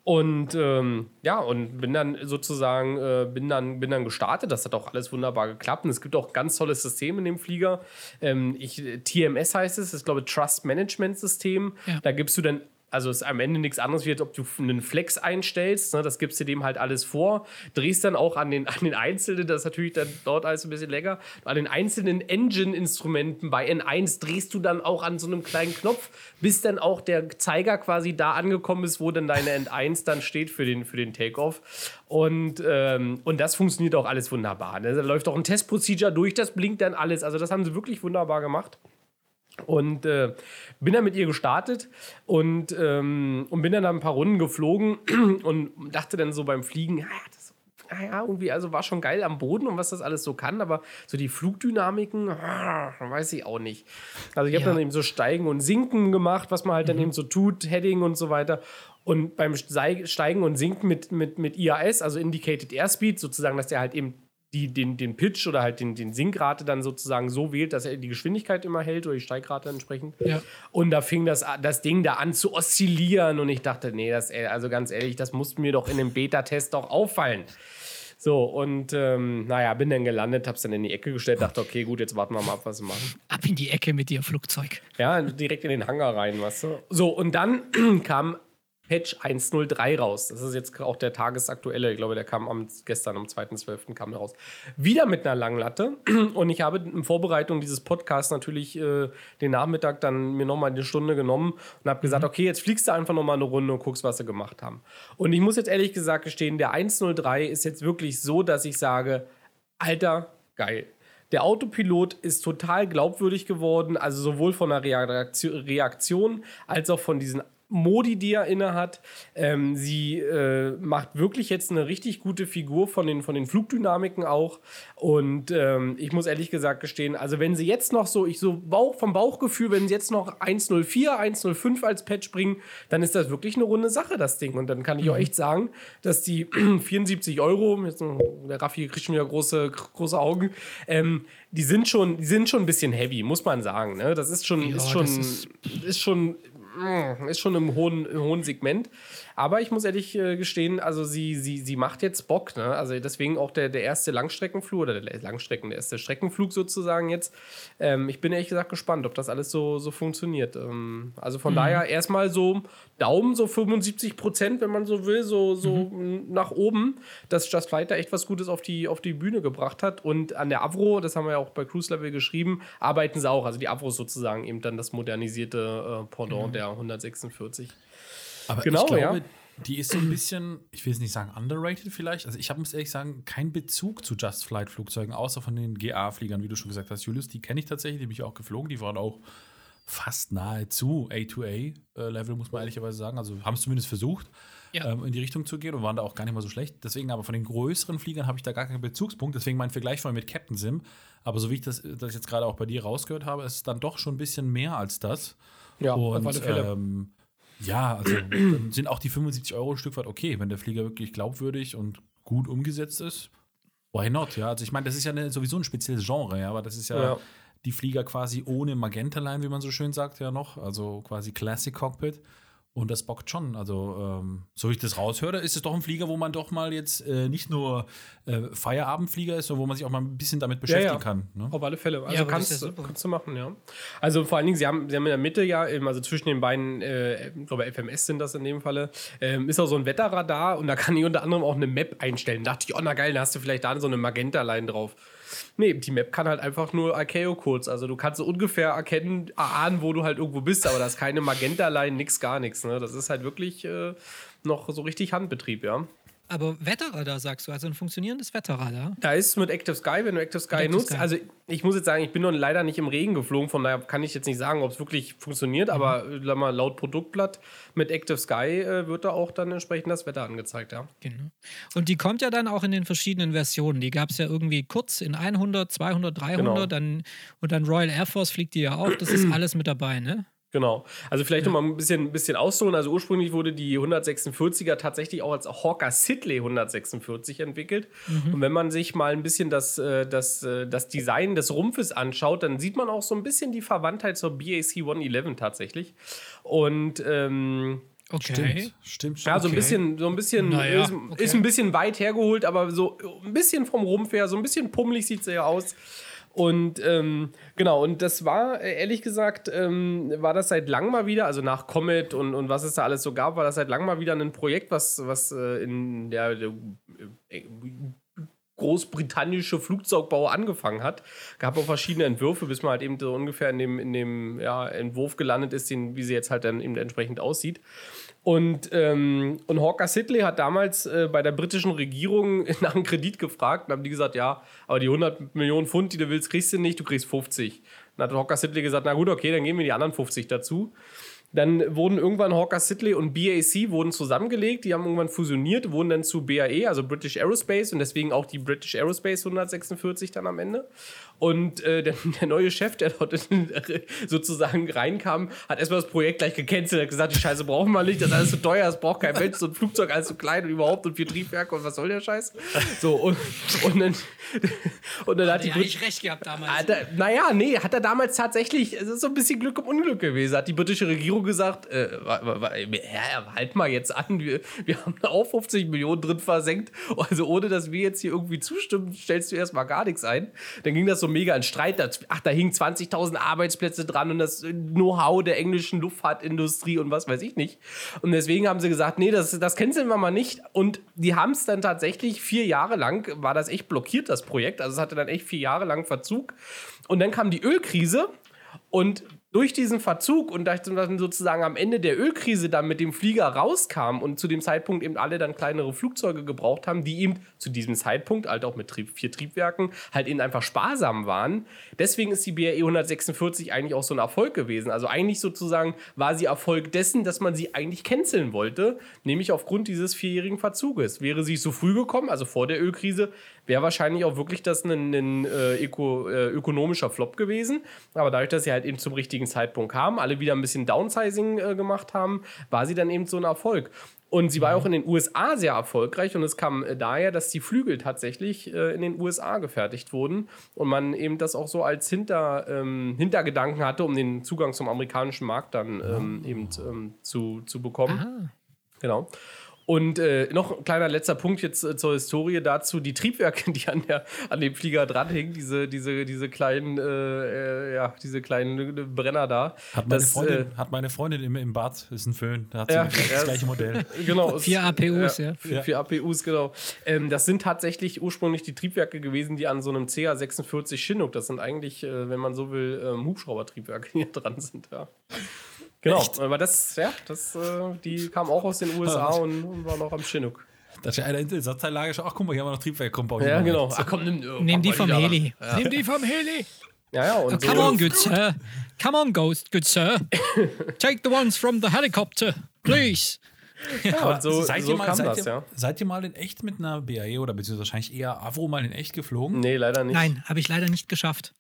Speaker 3: Und ähm, ja, und bin dann sozusagen, äh, bin, dann, bin dann gestartet. Das hat auch alles wunderbar geklappt. Und es gibt auch ganz tolles System in dem Flieger. Ähm, ich, TMS heißt es, das ist, glaube ich, Trust Management System. Ja. Da gibst du dann also ist am Ende nichts anderes, als ob du einen Flex einstellst. Ne? Das gibst du dem halt alles vor. Drehst dann auch an den, an den einzelnen, das ist natürlich dann dort alles ein bisschen länger, an den einzelnen Engine-Instrumenten bei N1 drehst du dann auch an so einem kleinen Knopf, bis dann auch der Zeiger quasi da angekommen ist, wo dann deine N1 dann steht für den, für den Takeoff. Und, ähm, und das funktioniert auch alles wunderbar. Ne? Da läuft auch ein Testprocedure durch, das blinkt dann alles. Also das haben sie wirklich wunderbar gemacht. Und äh, bin dann mit ihr gestartet und, ähm, und bin dann ein paar Runden geflogen (clears throat) und dachte dann so beim Fliegen, ja, das ja, irgendwie, also war schon geil am Boden und was das alles so kann, aber so die Flugdynamiken, ah, weiß ich auch nicht. Also ich habe ja. dann eben so Steigen und Sinken gemacht, was man halt mhm. dann eben so tut, Heading und so weiter. Und beim Steigen und Sinken mit, mit, mit IAS, also Indicated Airspeed, sozusagen, dass der halt eben die, den, den Pitch oder halt den, den Sinkrate dann sozusagen so wählt, dass er die Geschwindigkeit immer hält oder die Steigrate entsprechend. Ja. Und da fing das, das Ding da an zu oszillieren und ich dachte, nee, das, also ganz ehrlich, das muss mir doch in dem Beta-Test doch auffallen. So, und ähm, naja, bin dann gelandet, hab's dann in die Ecke gestellt, dachte, okay, gut, jetzt warten wir mal ab, was sie machen.
Speaker 1: Ab in die Ecke mit dir, Flugzeug.
Speaker 3: Ja, direkt in den Hangar rein, weißt du. So, und dann (clears throat) kam Patch 103 raus. Das ist jetzt auch der tagesaktuelle. Ich glaube, der kam am, gestern am 2.12. kam der raus. Wieder mit einer langen Latte. (clears throat) Und ich habe in Vorbereitung dieses Podcasts natürlich äh, den Nachmittag dann mir nochmal eine Stunde genommen und habe gesagt, mhm. okay, jetzt fliegst du einfach nochmal eine Runde und guckst, was sie gemacht haben. Und ich muss jetzt ehrlich gesagt gestehen, der 103 ist jetzt wirklich so, dass ich sage, Alter, geil. Der Autopilot ist total glaubwürdig geworden, also sowohl von der Reaktion als auch von diesen Modi, die er inne hat. Ähm, sie äh, macht wirklich jetzt eine richtig gute Figur von den, von den Flugdynamiken auch. Und ähm, ich muss ehrlich gesagt gestehen, also wenn sie jetzt noch so, ich so Bauch, vom Bauchgefühl, wenn sie jetzt noch 104, 105 als Patch bringen, dann ist das wirklich eine runde Sache, das Ding. Und dann kann ich mhm. auch echt sagen, dass die (clears throat) 74 Euro, jetzt, der Raffi kriegt schon wieder große, große Augen, ähm, die sind schon, die sind schon ein bisschen heavy, muss man sagen. Ne? Das ist schon, ja, ist schon, ist, ist schon ist schon im hohen, im hohen Segment. Aber ich muss ehrlich äh, gestehen, also sie, sie, sie macht jetzt Bock. Ne? Also deswegen auch der, der erste Langstreckenflug oder der Langstrecken, der erste Streckenflug sozusagen jetzt. Ähm, ich bin ehrlich gesagt gespannt, ob das alles so, so funktioniert. Ähm, also von mhm. daher erstmal so Daumen, so 75 Prozent, wenn man so will, so, so mhm. nach oben, dass Just Fighter echt was Gutes auf die, auf die Bühne gebracht hat. Und an der Avro, das haben wir ja auch bei Cruise Level geschrieben, arbeiten sie auch. Also die Avro ist sozusagen eben dann das modernisierte äh, Pendant mhm. der 146.
Speaker 2: Aber genau, ich glaube, ja. die ist so ein bisschen, ich will es nicht sagen underrated vielleicht. Also ich habe, muss ehrlich sagen, keinen Bezug zu Just Flight Flugzeugen, außer von den GA-Fliegern, wie du schon gesagt hast. Julius, die kenne ich tatsächlich, die bin ich auch geflogen. Die waren auch fast nahezu A2A-Level, äh, muss man ehrlicherweise sagen. Also haben es zumindest versucht, ja. ähm, in die Richtung zu gehen und waren da auch gar nicht mal so schlecht. Deswegen aber von den größeren Fliegern habe ich da gar keinen Bezugspunkt. Deswegen mein Vergleich von mit Captain Sim. Aber so wie ich das, das jetzt gerade auch bei dir rausgehört habe, ist es dann doch schon ein bisschen mehr als das. Ja, und. Ähm, ja, also dann sind auch die 75 Euro ein Stück weit okay, wenn der Flieger wirklich glaubwürdig und gut umgesetzt ist. Why not? Ja, also ich meine, das ist ja eine, sowieso ein spezielles Genre, ja, aber das ist ja, ja, die Flieger quasi ohne Magenta-Line, wie man so schön sagt, ja noch, also quasi Classic Cockpit. Und das bockt schon. Also, ähm, so wie ich das raushöre, ist es doch ein Flieger, wo man doch mal jetzt äh, nicht nur äh, Feierabendflieger ist, sondern wo man sich auch mal ein bisschen damit beschäftigen ja, ja. kann. Ne?
Speaker 3: Auf alle Fälle. Also ja, kannst, ja kannst du machen, ja. Also vor allen Dingen, sie haben, sie haben in der Mitte ja, also zwischen den beiden, äh, ich glaube FMS sind das in dem Falle, ähm, ist auch so ein Wetterradar und da kann ich unter anderem auch eine Map einstellen. Da dachte ich, oh na geil, da hast du vielleicht da so eine Magenta-Line drauf. Nee, die Map kann halt einfach nur Archeo-Codes. Also du kannst so ungefähr erkennen, ahnen, wo du halt irgendwo bist, aber da ist keine Magenta-Line, nix, gar nichts. Ne? Das ist halt wirklich äh, noch so richtig Handbetrieb, ja.
Speaker 1: Aber Wetterradar sagst du, also ein funktionierendes Wetterradar?
Speaker 3: Da ist mit Active Sky, wenn du Active Sky Active nutzt. Sky. Also ich muss jetzt sagen, ich bin noch leider nicht im Regen geflogen, von daher kann ich jetzt nicht sagen, ob es wirklich funktioniert, mhm. aber äh, mal, laut Produktblatt mit Active Sky äh, wird da auch dann entsprechend das Wetter angezeigt, ja. Genau.
Speaker 1: Und die kommt ja dann auch in den verschiedenen Versionen. Die gab es ja irgendwie kurz in 100, 200, 300 genau. dann, und dann Royal Air Force fliegt die ja auch. Das ist (clears throat) alles mit dabei, ne?
Speaker 3: Genau. Also vielleicht ja. noch mal ein bisschen, ein bisschen ausholen. Also ursprünglich wurde die 146er tatsächlich auch als Hawker Sidley 146 entwickelt. Mhm. Und wenn man sich mal ein bisschen das, äh, das, äh, das Design des Rumpfes anschaut, dann sieht man auch so ein bisschen die Verwandtheit zur BAC 111 tatsächlich. Und ähm,
Speaker 1: Okay.
Speaker 2: Stimmt, stimmt, stimmt.
Speaker 3: Ja, so ein
Speaker 1: Okay.
Speaker 3: bisschen, so ein bisschen,
Speaker 1: Naja,
Speaker 3: ist,
Speaker 1: okay.
Speaker 3: ist ein bisschen weit hergeholt, aber so ein bisschen vom Rumpf her, so ein bisschen pummelig sieht sie ja aus. Und ähm, genau, und das war, äh, ehrlich gesagt, ähm, war das seit langem mal wieder, also nach Comet und, und was es da alles so gab, war das seit langem mal wieder ein Projekt, was, was äh, in der, der äh, großbritannische Flugzeugbau angefangen hat. Gab auch verschiedene Entwürfe, bis man halt eben so ungefähr in dem, in dem ja, Entwurf gelandet ist, den, wie sie jetzt halt dann eben entsprechend aussieht. Und, ähm, und Hawker Sidley hat damals äh, bei der britischen Regierung (laughs) nach einem Kredit gefragt und haben die gesagt, ja, aber die 100 Millionen Pfund, die du willst, kriegst du nicht, du kriegst 50. Dann hat Hawker Sidley gesagt, na gut, okay, dann geben wir die anderen 50 dazu. Dann wurden irgendwann Hawker Sidley und BAC wurden zusammengelegt, die haben irgendwann fusioniert, wurden dann zu BAE, also British Aerospace und deswegen auch die British Aerospace 146 dann am Ende. Und äh, (laughs) der, der neue Chef, der dort in, sozusagen reinkam, hat erstmal das Projekt gleich gecancelt, hat gesagt, die Scheiße brauchen wir nicht, das ist alles zu teuer, das braucht kein Mensch, so ein Flugzeug alles zu klein und überhaupt und vier Triebwerke und was soll der Scheiß? So, und, und dann, (laughs) und dann hat die
Speaker 1: Ja, ich recht gehabt damals.
Speaker 3: hat er, naja, nee, hat er damals tatsächlich, es ist so ein bisschen Glück im Unglück gewesen. Hat die britische Regierung gesagt, äh, ja, halt mal jetzt an, wir, wir haben auch 50 Millionen drin versenkt. Also ohne, dass wir jetzt hier irgendwie zustimmen, stellst du erstmal gar nichts ein. Dann ging das so mega in Streit. Ach, da hingen 20.000 Arbeitsplätze dran und das Know-how der englischen Luftfahrtindustrie und was weiß ich nicht. Und deswegen haben sie gesagt, nee, das, das canceln wir mal nicht. Und die haben es dann tatsächlich vier Jahre lang, war das echt blockiert, das Projekt. Also es hatte dann echt vier Jahre lang Verzug. Und dann kam die Ölkrise und durch diesen Verzug und dann sozusagen am Ende der Ölkrise dann mit dem Flieger rauskam und zu dem Zeitpunkt eben alle dann kleinere Flugzeuge gebraucht haben, die eben zu diesem Zeitpunkt, halt auch mit vier Triebwerken, halt eben einfach sparsam waren. Deswegen ist die BRE 146 eigentlich auch so ein Erfolg gewesen. Also eigentlich sozusagen war sie Erfolg dessen, dass man sie eigentlich canceln wollte, nämlich aufgrund dieses vierjährigen Verzuges. Wäre sie so früh gekommen, also vor der Ölkrise, wäre wahrscheinlich auch wirklich das ein, ein äh, öko, äh, ökonomischer Flop gewesen. Aber dadurch, dass sie halt eben zum richtigen Zeitpunkt kam, alle wieder ein bisschen Downsizing äh, gemacht haben, war sie dann eben so ein Erfolg. Und sie war auch in den USA sehr erfolgreich und es kam äh, daher, dass die Flügel tatsächlich äh, in den USA gefertigt wurden und man eben das auch so als Hinter, ähm, Hintergedanken hatte, um den Zugang zum amerikanischen Markt dann ähm, eben ähm, zu, zu bekommen.
Speaker 1: Ah.
Speaker 3: Genau. Und äh, noch ein kleiner letzter Punkt jetzt äh, zur Historie dazu. Die Triebwerke, (laughs) die an, der, an dem Flieger dranhängen, diese, diese, diese kleinen, äh, äh, ja, diese kleinen Brenner da.
Speaker 2: Hat meine,
Speaker 3: das,
Speaker 2: Freundin, hat meine Freundin im, im Bad, ist ein Föhn, da hat sie
Speaker 3: Ja,
Speaker 2: das
Speaker 3: ja.
Speaker 2: gleiche Modell.
Speaker 3: äh, (laughs) genau,
Speaker 1: Vier APUs, ja.
Speaker 3: Vier, vier APUs, genau. Ähm, das sind tatsächlich ursprünglich die Triebwerke gewesen, die an so einem CA46 Chinook, das sind eigentlich, äh, wenn man so will, ähm, Hubschraubertriebwerke, die hier dran sind, ja. Genau, aber das, ja, das, äh, die kamen auch aus den (laughs) USA und, und waren auch am Chinook.
Speaker 2: Da ist ja einer in der Ersatzteillage schon, ach guck mal, hier haben wir noch Triebwerk, komm, bau die
Speaker 3: Ja,
Speaker 2: mal.
Speaker 3: genau. Ach komm, nimm, oh,
Speaker 1: Nimm die vom Heli.
Speaker 3: ran.
Speaker 1: Nimm die vom Heli.
Speaker 3: Ja, ja, und
Speaker 1: Come
Speaker 3: so,
Speaker 1: on, good sir. Come on, Ghost, good sir. (laughs) Take the ones from the helicopter, please.
Speaker 3: Ja, und so,
Speaker 2: seid,
Speaker 3: so
Speaker 2: ihr mal,
Speaker 3: kam
Speaker 2: seid,
Speaker 3: das,
Speaker 2: ihr,
Speaker 3: ja.
Speaker 2: seid ihr mal in echt mit einer BAE oder beziehungsweise wahrscheinlich eher Avro mal in echt geflogen?
Speaker 3: Nee, leider nicht.
Speaker 1: Nein, habe ich leider nicht geschafft.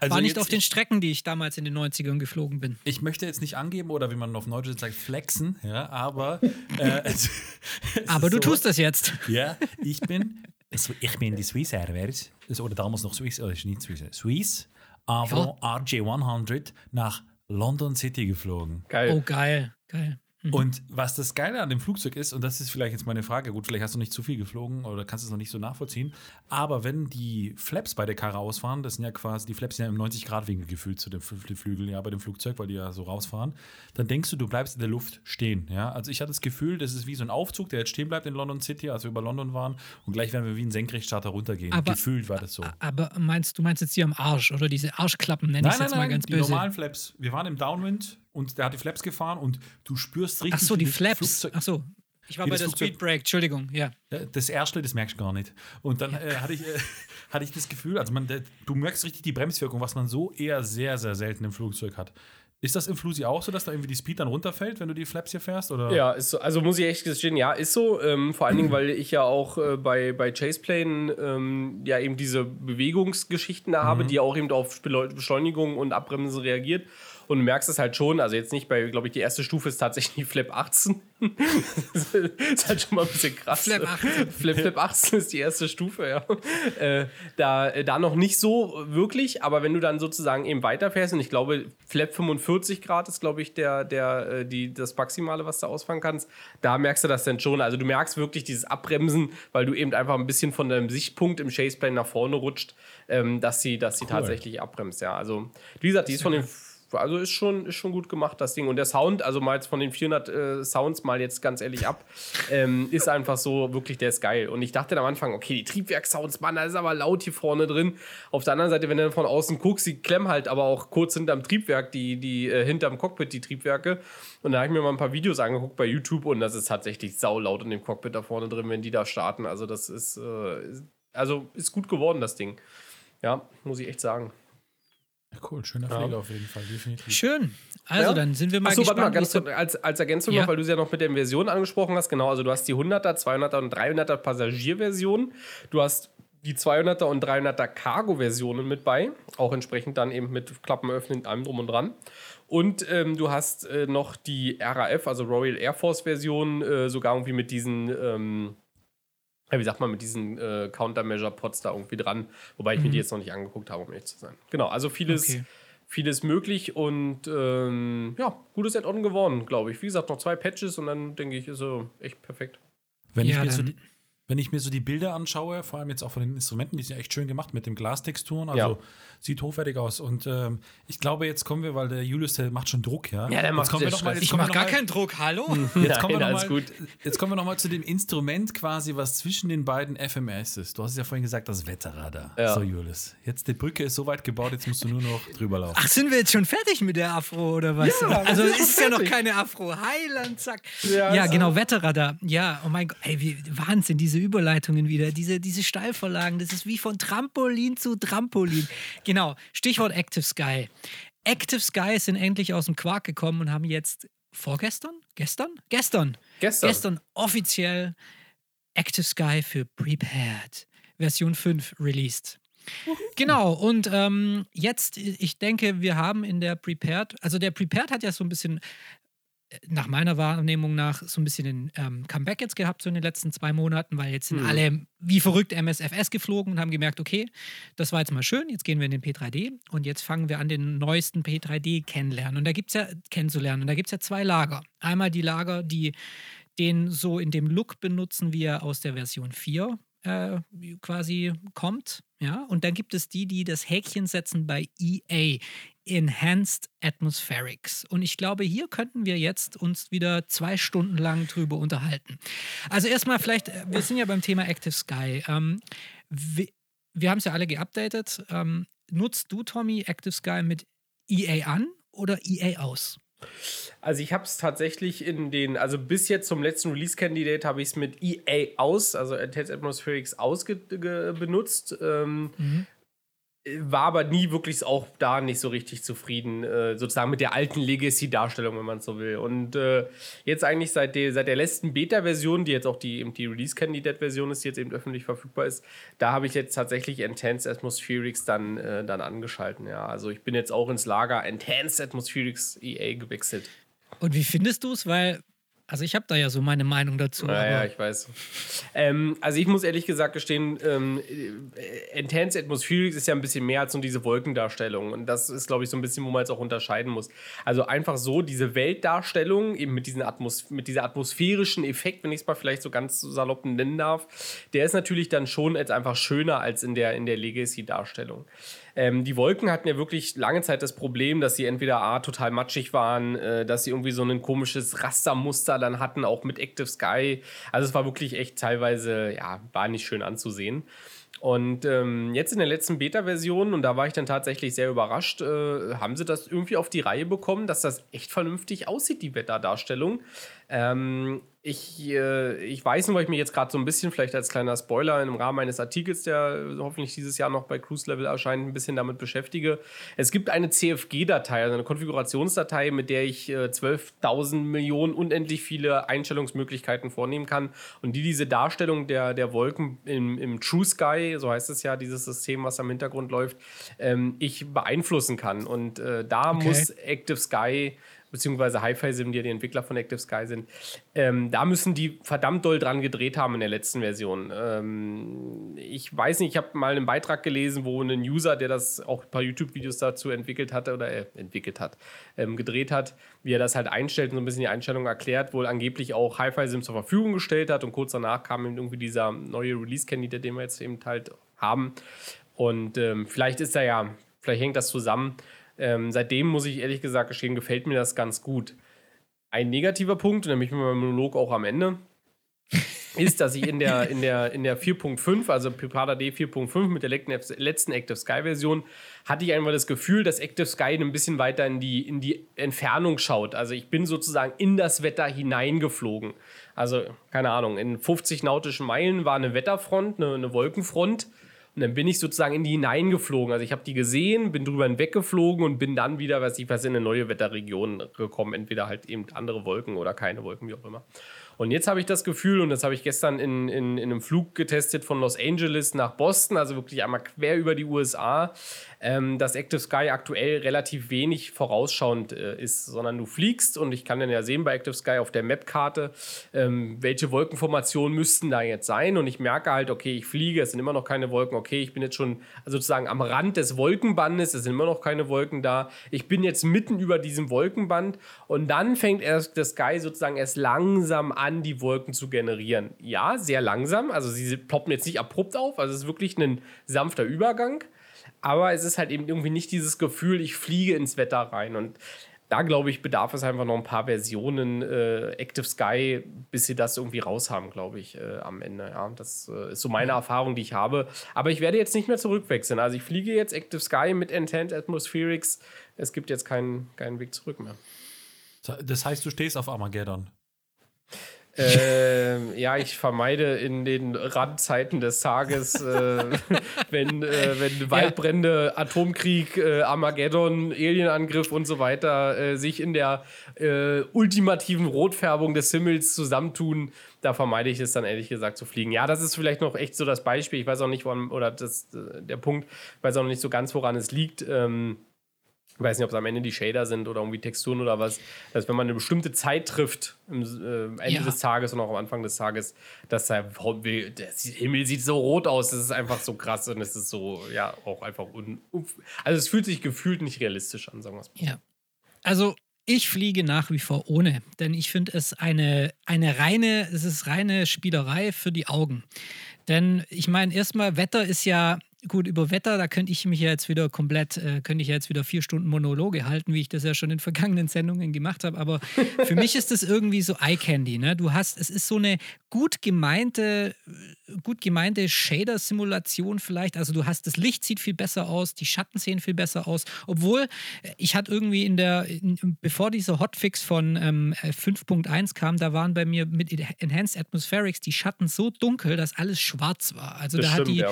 Speaker 2: Also
Speaker 1: War nicht auf den Strecken, die ich damals in den 90ern geflogen bin.
Speaker 2: Ich möchte jetzt nicht angeben oder wie man auf Neudeutsch sagt, flexen, ja, aber äh, (laughs) es, es
Speaker 1: Aber du
Speaker 2: so,
Speaker 1: tust das jetzt.
Speaker 2: Ja, ich bin, ich bin die Swiss Airways, also, oder damals noch Swiss, oder ist nicht Swiss, Swiss Avro RJ100 nach London City geflogen.
Speaker 3: Geil.
Speaker 1: Oh, geil, geil.
Speaker 2: Und was das Geile an dem Flugzeug ist, und das ist vielleicht jetzt meine Frage, gut, vielleicht hast du nicht zu viel geflogen oder kannst es noch nicht so nachvollziehen, aber wenn die Flaps bei der Karre ausfahren, das sind ja quasi, die Flaps sind ja im 90-Grad-Winkel gefühlt zu den Fl- den Flügeln, ja, bei dem Flugzeug, weil die ja so rausfahren, dann denkst du, du bleibst in der Luft stehen, ja. Also ich hatte das Gefühl, das ist wie so ein Aufzug, der jetzt stehen bleibt in London City, als wir über London waren, und gleich werden wir wie ein Senkrechtstarter runtergehen.
Speaker 1: Aber-
Speaker 2: Gefühlt war das so.
Speaker 1: Aber meinst du meinst jetzt hier am Arsch oder diese Arschklappen, nenne ich es
Speaker 2: nein,
Speaker 1: jetzt mal
Speaker 2: nein,
Speaker 1: ganz
Speaker 2: die
Speaker 1: böse.
Speaker 2: normalen Flaps. Wir waren im Downwind und der hat die Flaps gefahren und du spürst richtig.
Speaker 1: Ach so, die Flaps.
Speaker 2: Flugzeug-
Speaker 1: Ach so. Ich war bei der
Speaker 2: Flugzeug-
Speaker 1: Speed Break, Entschuldigung, ja.
Speaker 2: Ja, Das erste, das merkst du gar nicht. Und dann äh, hatte, ich, äh, (laughs) hatte ich das Gefühl, also man, der, du merkst richtig die Bremswirkung, was man so eher sehr, sehr selten im Flugzeug hat. Ist das im Flusi auch so, dass da irgendwie die Speed dann runterfällt, wenn du die Flaps hier fährst? Oder?
Speaker 3: Ja, ist so. Also muss ich echt gestehen, ja, ist so. Ähm, vor allen Dingen, (clears throat) weil ich ja auch äh, bei, bei Chaseplane ähm, ja eben diese Bewegungsgeschichten da habe, die auch eben auf Beschleunigung und Abbremsen reagiert. Und du merkst es halt schon, also jetzt nicht bei, glaube ich, die erste Stufe ist tatsächlich Flip 18. (laughs) das ist halt schon mal ein bisschen krass. Flip 18. Flip, Flip 18 ist die erste Stufe, ja. Äh, da, äh, da noch nicht so wirklich, aber wenn du dann sozusagen eben weiterfährst, und ich glaube, Flap 45 Grad ist, glaube ich, der, der, äh, die, das Maximale, was du ausfahren kannst, da merkst du das dann schon. Also du merkst wirklich dieses Abbremsen, weil du eben einfach ein bisschen von deinem Sichtpunkt im Chaseplane nach vorne rutscht, ähm, dass sie, dass sie cool. tatsächlich abbremst, ja. Also, wie gesagt, die ist von den also ist schon, ist schon gut gemacht, das Ding. Und der Sound, also mal jetzt von den 400 äh, Sounds mal jetzt ganz ehrlich ab, ähm, ist einfach so, wirklich, der ist geil. Und ich dachte am Anfang, okay, die Triebwerksounds, Mann, da ist aber laut hier vorne drin. Auf der anderen Seite, wenn du von außen guckst, die klemmen halt aber auch kurz hinterm Triebwerk, die, die äh, hinterm Cockpit, die Triebwerke. Und da habe ich mir mal ein paar Videos angeguckt bei YouTube und das ist tatsächlich saulaut in dem Cockpit da vorne drin, wenn die da starten. Also das ist, äh, also ist gut geworden, das Ding. Ja, muss ich echt sagen.
Speaker 2: Ja, cool, schöner ja. Pflege auf jeden Fall, definitiv.
Speaker 1: Schön. Also ja. dann sind wir mal Achso,
Speaker 3: gespannt. Warte mal, ganz kurz, als, als Ergänzung ja. noch, weil du es ja noch mit der Version angesprochen hast. Genau, also du hast die 100er, 200er und 300er Passagierversion. Du hast die 200er und 300er Cargo-Versionen mit bei. Auch entsprechend dann eben mit Klappen öffnen, allem drum und dran. Und ähm, du hast äh, noch die RAF, also Royal Air Force-Version, äh, sogar irgendwie mit diesen. Ähm, ja, wie sagt man, mit diesen äh, Countermeasure-Pods da irgendwie dran. Wobei ich mhm. mir die jetzt noch nicht angeguckt habe, um ehrlich zu sein. Genau, also vieles, okay. vieles möglich und ähm, ja, gutes Add-on geworden, glaube ich. Wie gesagt, noch zwei Patches und dann denke ich, ist so echt perfekt.
Speaker 2: Wenn ja, ich mir so die, wenn ich mir so die Bilder anschaue, vor allem jetzt auch von den Instrumenten, die sind echt schön gemacht mit den Glastexturen, also ja. sieht hochwertig aus. Und ähm, ich glaube, jetzt kommen wir, weil der Julius, der macht schon Druck, ja.
Speaker 1: Ja, der macht
Speaker 2: kommen wir noch mal,
Speaker 1: Ich mache gar keinen Druck, hallo?
Speaker 2: Jetzt kommen, Nein, wir noch mal, jetzt kommen wir nochmal zu dem Instrument quasi, was zwischen den beiden FMS ist. Du hast es ja vorhin gesagt, das Wetterradar. Ja. So, Julius. Jetzt die Brücke ist so weit gebaut, jetzt musst du nur noch drüber laufen.
Speaker 1: Ach, sind wir jetzt schon fertig mit der Afro oder was? Ja, also ist es ja noch keine Afro. Heiland, zack. Ja, ja genau, Wetterradar. Ja, oh mein Gott, ey, wie, Wahnsinn, diese Überleitungen wieder. Diese, diese Steilvorlagen, das ist wie von Trampolin zu Trampolin. Genau, Stichwort Active Sky. Active Sky sind endlich aus dem Quark gekommen und haben jetzt vorgestern? Gestern? Gestern. Gestern. Gestern offiziell Active Sky für Prepared Version 5 released. Genau, und ähm, jetzt, ich denke, wir haben in der Prepared, also der Prepared hat ja so ein bisschen nach meiner Wahrnehmung nach so ein bisschen den ähm, Comeback jetzt gehabt, so in den letzten zwei Monaten, weil jetzt sind mhm. alle wie verrückt MSFS geflogen und haben gemerkt, okay, das war jetzt mal schön, jetzt gehen wir in den P3D und jetzt fangen wir an, den neuesten P3D kennenlernen. Und da gibt es ja, kennenzulernen. Und da gibt es ja zwei Lager. Einmal die Lager, die den so in dem Look benutzen, wie er aus der Version 4 äh, quasi kommt. Ja, und dann gibt es die, die das Häkchen setzen bei EA. Enhanced Atmospherics. Und ich glaube, hier könnten wir jetzt uns wieder zwei Stunden lang drüber unterhalten. Also erstmal vielleicht, äh, wir sind ja beim Thema Active Sky. Ähm, wir, wir haben es ja alle geupdatet. Ähm, nutzt du, Tommy, Active Sky mit EA an oder EA aus?
Speaker 3: Also ich habe es tatsächlich in den, also bis jetzt zum letzten Release-Candidate habe ich es mit EA aus, also Enhanced Atmospherics aus benutzt. Ähm, mhm war aber nie wirklich auch da nicht so richtig zufrieden, äh, sozusagen mit der alten Legacy-Darstellung, wenn man so will. Und äh, jetzt eigentlich seit, der, seit der letzten Beta-Version, die jetzt auch die, die Release-Candidate-Version ist, die jetzt eben öffentlich verfügbar ist, da habe ich jetzt tatsächlich Enhanced Atmospherics dann, äh, dann angeschalten. Ja. Also ich bin jetzt auch ins Lager Enhanced Atmospherics EA gewechselt.
Speaker 1: Und wie findest du es? Weil also ich habe da ja so meine Meinung dazu.
Speaker 3: Naja, ich weiß. Ähm, also ich muss ehrlich gesagt gestehen, ähm, Intense Atmospherics ist ja ein bisschen mehr als nur diese Wolkendarstellung. Und das ist, glaube ich, so ein bisschen, wo man jetzt auch unterscheiden muss. Also einfach so diese Weltdarstellung, eben mit, diesen Atmos mit dieser atmosphärischen Effekt, wenn ich es mal vielleicht so ganz salopp nennen darf, der ist natürlich dann schon jetzt einfach schöner als in der, in der Legacy-Darstellung. Ähm, die Wolken hatten ja wirklich lange Zeit das Problem, dass sie entweder A, total matschig waren, äh, dass sie irgendwie so ein komisches Rastermuster dann hatten, auch mit Active Sky. Also es war wirklich echt teilweise, ja, war nicht schön anzusehen. Und ähm, jetzt in der letzten Beta-Version, und da war ich dann tatsächlich sehr überrascht, äh, haben sie das irgendwie auf die Reihe bekommen, dass das echt vernünftig aussieht, die Wetterdarstellung. Ähm, ich, äh, ich weiß nur, weil ich mich jetzt gerade so ein bisschen, vielleicht als kleiner Spoiler im Rahmen eines Artikels, der hoffentlich dieses Jahr noch bei Cruise Level erscheint, ein bisschen damit beschäftige. Es gibt eine CFG-Datei, also eine Konfigurationsdatei, mit der ich äh, 12.000 Millionen unendlich viele Einstellungsmöglichkeiten vornehmen kann und die diese Darstellung der, der Wolken im, im True Sky, so heißt es ja, dieses System, was am Hintergrund läuft, ähm, ich beeinflussen kann. Und äh, da okay. muss Active Sky beziehungsweise Hi-Fi-Sim, die ja die Entwickler von Active Sky sind, ähm, da müssen die verdammt doll dran gedreht haben in der letzten Version. Ähm, ich weiß nicht, ich habe mal einen Beitrag gelesen, wo ein User, der das auch ein paar YouTube-Videos dazu entwickelt hatte oder äh, entwickelt hat, ähm, gedreht hat, wie er das halt einstellt und so ein bisschen die Einstellung erklärt, wohl angeblich auch Hi-Fi-Sim zur Verfügung gestellt hat und kurz danach kam irgendwie dieser neue Release-Candidate, den wir jetzt eben halt haben. Und ähm, vielleicht ist er ja, vielleicht hängt das zusammen. Ähm, seitdem muss ich ehrlich gesagt gestehen, gefällt mir das ganz gut. Ein negativer Punkt, nämlich mit meinem Monolog auch am Ende, (laughs) ist, dass ich in der, in der, in der 4.5, also Pipada D 4.5 mit der letzten Active Sky Version, hatte ich einfach das Gefühl, dass Active Sky ein bisschen weiter in die, in die Entfernung schaut. Also ich bin sozusagen in das Wetter hineingeflogen. Also, keine Ahnung, in 50 nautischen Meilen war eine Wetterfront, eine, eine Wolkenfront und dann bin ich sozusagen in die hineingeflogen. Also ich habe die gesehen, bin drüber hinweggeflogen und bin dann wieder, weiß ich was, in eine neue Wetterregion gekommen. Entweder halt eben andere Wolken oder keine Wolken, wie auch immer. Und jetzt habe ich das Gefühl, und das habe ich gestern in, in, in einem Flug getestet von Los Angeles nach Boston, also wirklich einmal quer über die USA, ähm, dass Active Sky aktuell relativ wenig vorausschauend äh, ist, sondern du fliegst und ich kann dann ja sehen bei Active Sky auf der Map-Karte, ähm, welche Wolkenformationen müssten da jetzt sein und ich merke halt, okay, ich fliege, es sind immer noch keine Wolken, okay, ich bin jetzt schon sozusagen am Rand des Wolkenbandes, es sind immer noch keine Wolken da, ich bin jetzt mitten über diesem Wolkenband und dann fängt erst der Sky sozusagen erst langsam an, die Wolken zu generieren. Ja, sehr langsam, also sie ploppen jetzt nicht abrupt auf, also es ist wirklich ein sanfter Übergang. Aber es ist halt eben irgendwie nicht dieses Gefühl, ich fliege ins Wetter rein. Und da glaube ich, bedarf es einfach noch ein paar Versionen äh, Active Sky, bis sie das irgendwie raushaben, glaube ich, äh, am Ende. Ja, das äh, ist so meine Erfahrung, die ich habe. Aber ich werde jetzt nicht mehr zurückwechseln. Also ich fliege jetzt Active Sky mit Intent Atmospherics. Es gibt jetzt keinen, keinen Weg zurück mehr.
Speaker 2: Das heißt, du stehst auf Armageddon.
Speaker 3: Ähm, ja, ich vermeide in den Randzeiten des Tages, äh, (laughs) wenn, äh, wenn Waldbrände, Atomkrieg, äh, Armageddon, Alienangriff und so weiter äh, sich in der äh, ultimativen Rotfärbung des Himmels zusammentun, da vermeide ich es dann ehrlich gesagt zu fliegen. Ja, das ist vielleicht noch echt so das Beispiel. Ich weiß auch nicht, woran, oder das, äh, der Punkt, ich weiß auch noch nicht so ganz, woran es liegt. Ähm, ich weiß nicht, ob es am Ende die Shader sind oder irgendwie Texturen oder was, dass wenn man eine bestimmte Zeit trifft, am äh, Ende ja. des Tages und auch am Anfang des Tages, dass der, der, Himmel sieht so rot aus, das ist einfach so krass und es ist so, ja, auch einfach un, also es fühlt sich gefühlt nicht realistisch an, sagen wir es
Speaker 1: mal. Ja. Also ich fliege nach wie vor ohne, denn ich finde es eine, eine reine, es ist reine Spielerei für die Augen. Denn ich meine, erstmal, Wetter ist ja gut, über Wetter, da könnte ich mich ja jetzt wieder komplett, äh, könnte ich ja jetzt wieder vier Stunden Monologe halten, wie ich das ja schon in vergangenen Sendungen gemacht habe. Aber für mich ist das irgendwie so Eye Candy. Ne? Du hast, es ist so eine gut gemeinte, gut gemeinte Shader-Simulation vielleicht. Also du hast, das Licht sieht viel besser aus, die Schatten sehen viel besser aus. Obwohl, äh, ich hatte irgendwie in der, in, bevor dieser Hotfix von ähm, 5.1 kam, da waren bei mir mit Enhanced Atmospherics die Schatten so dunkel, dass alles schwarz war. Also das da stimmt, hat die, ja.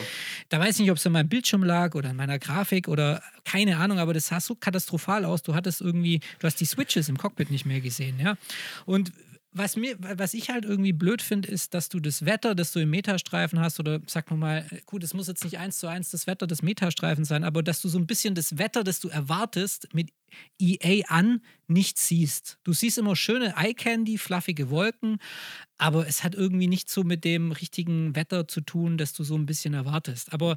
Speaker 1: da weiß ich nicht, ob es an meinem Bildschirm lag oder in meiner Grafik oder keine Ahnung, aber das sah so katastrophal aus. Du hattest irgendwie, du hast die Switches im Cockpit nicht mehr gesehen, ja. Und was, mir, was ich halt irgendwie blöd finde, ist, dass du das Wetter, das du im Metastreifen hast, oder sag mal, gut, es muss jetzt nicht eins zu eins das Wetter des Metastreifens sein, aber dass du so ein bisschen das Wetter, das du erwartest, mit EA an nicht siehst. Du siehst immer schöne Eye-Candy, fluffige Wolken, aber es hat irgendwie nicht so mit dem richtigen Wetter zu tun, das du so ein bisschen erwartest. Aber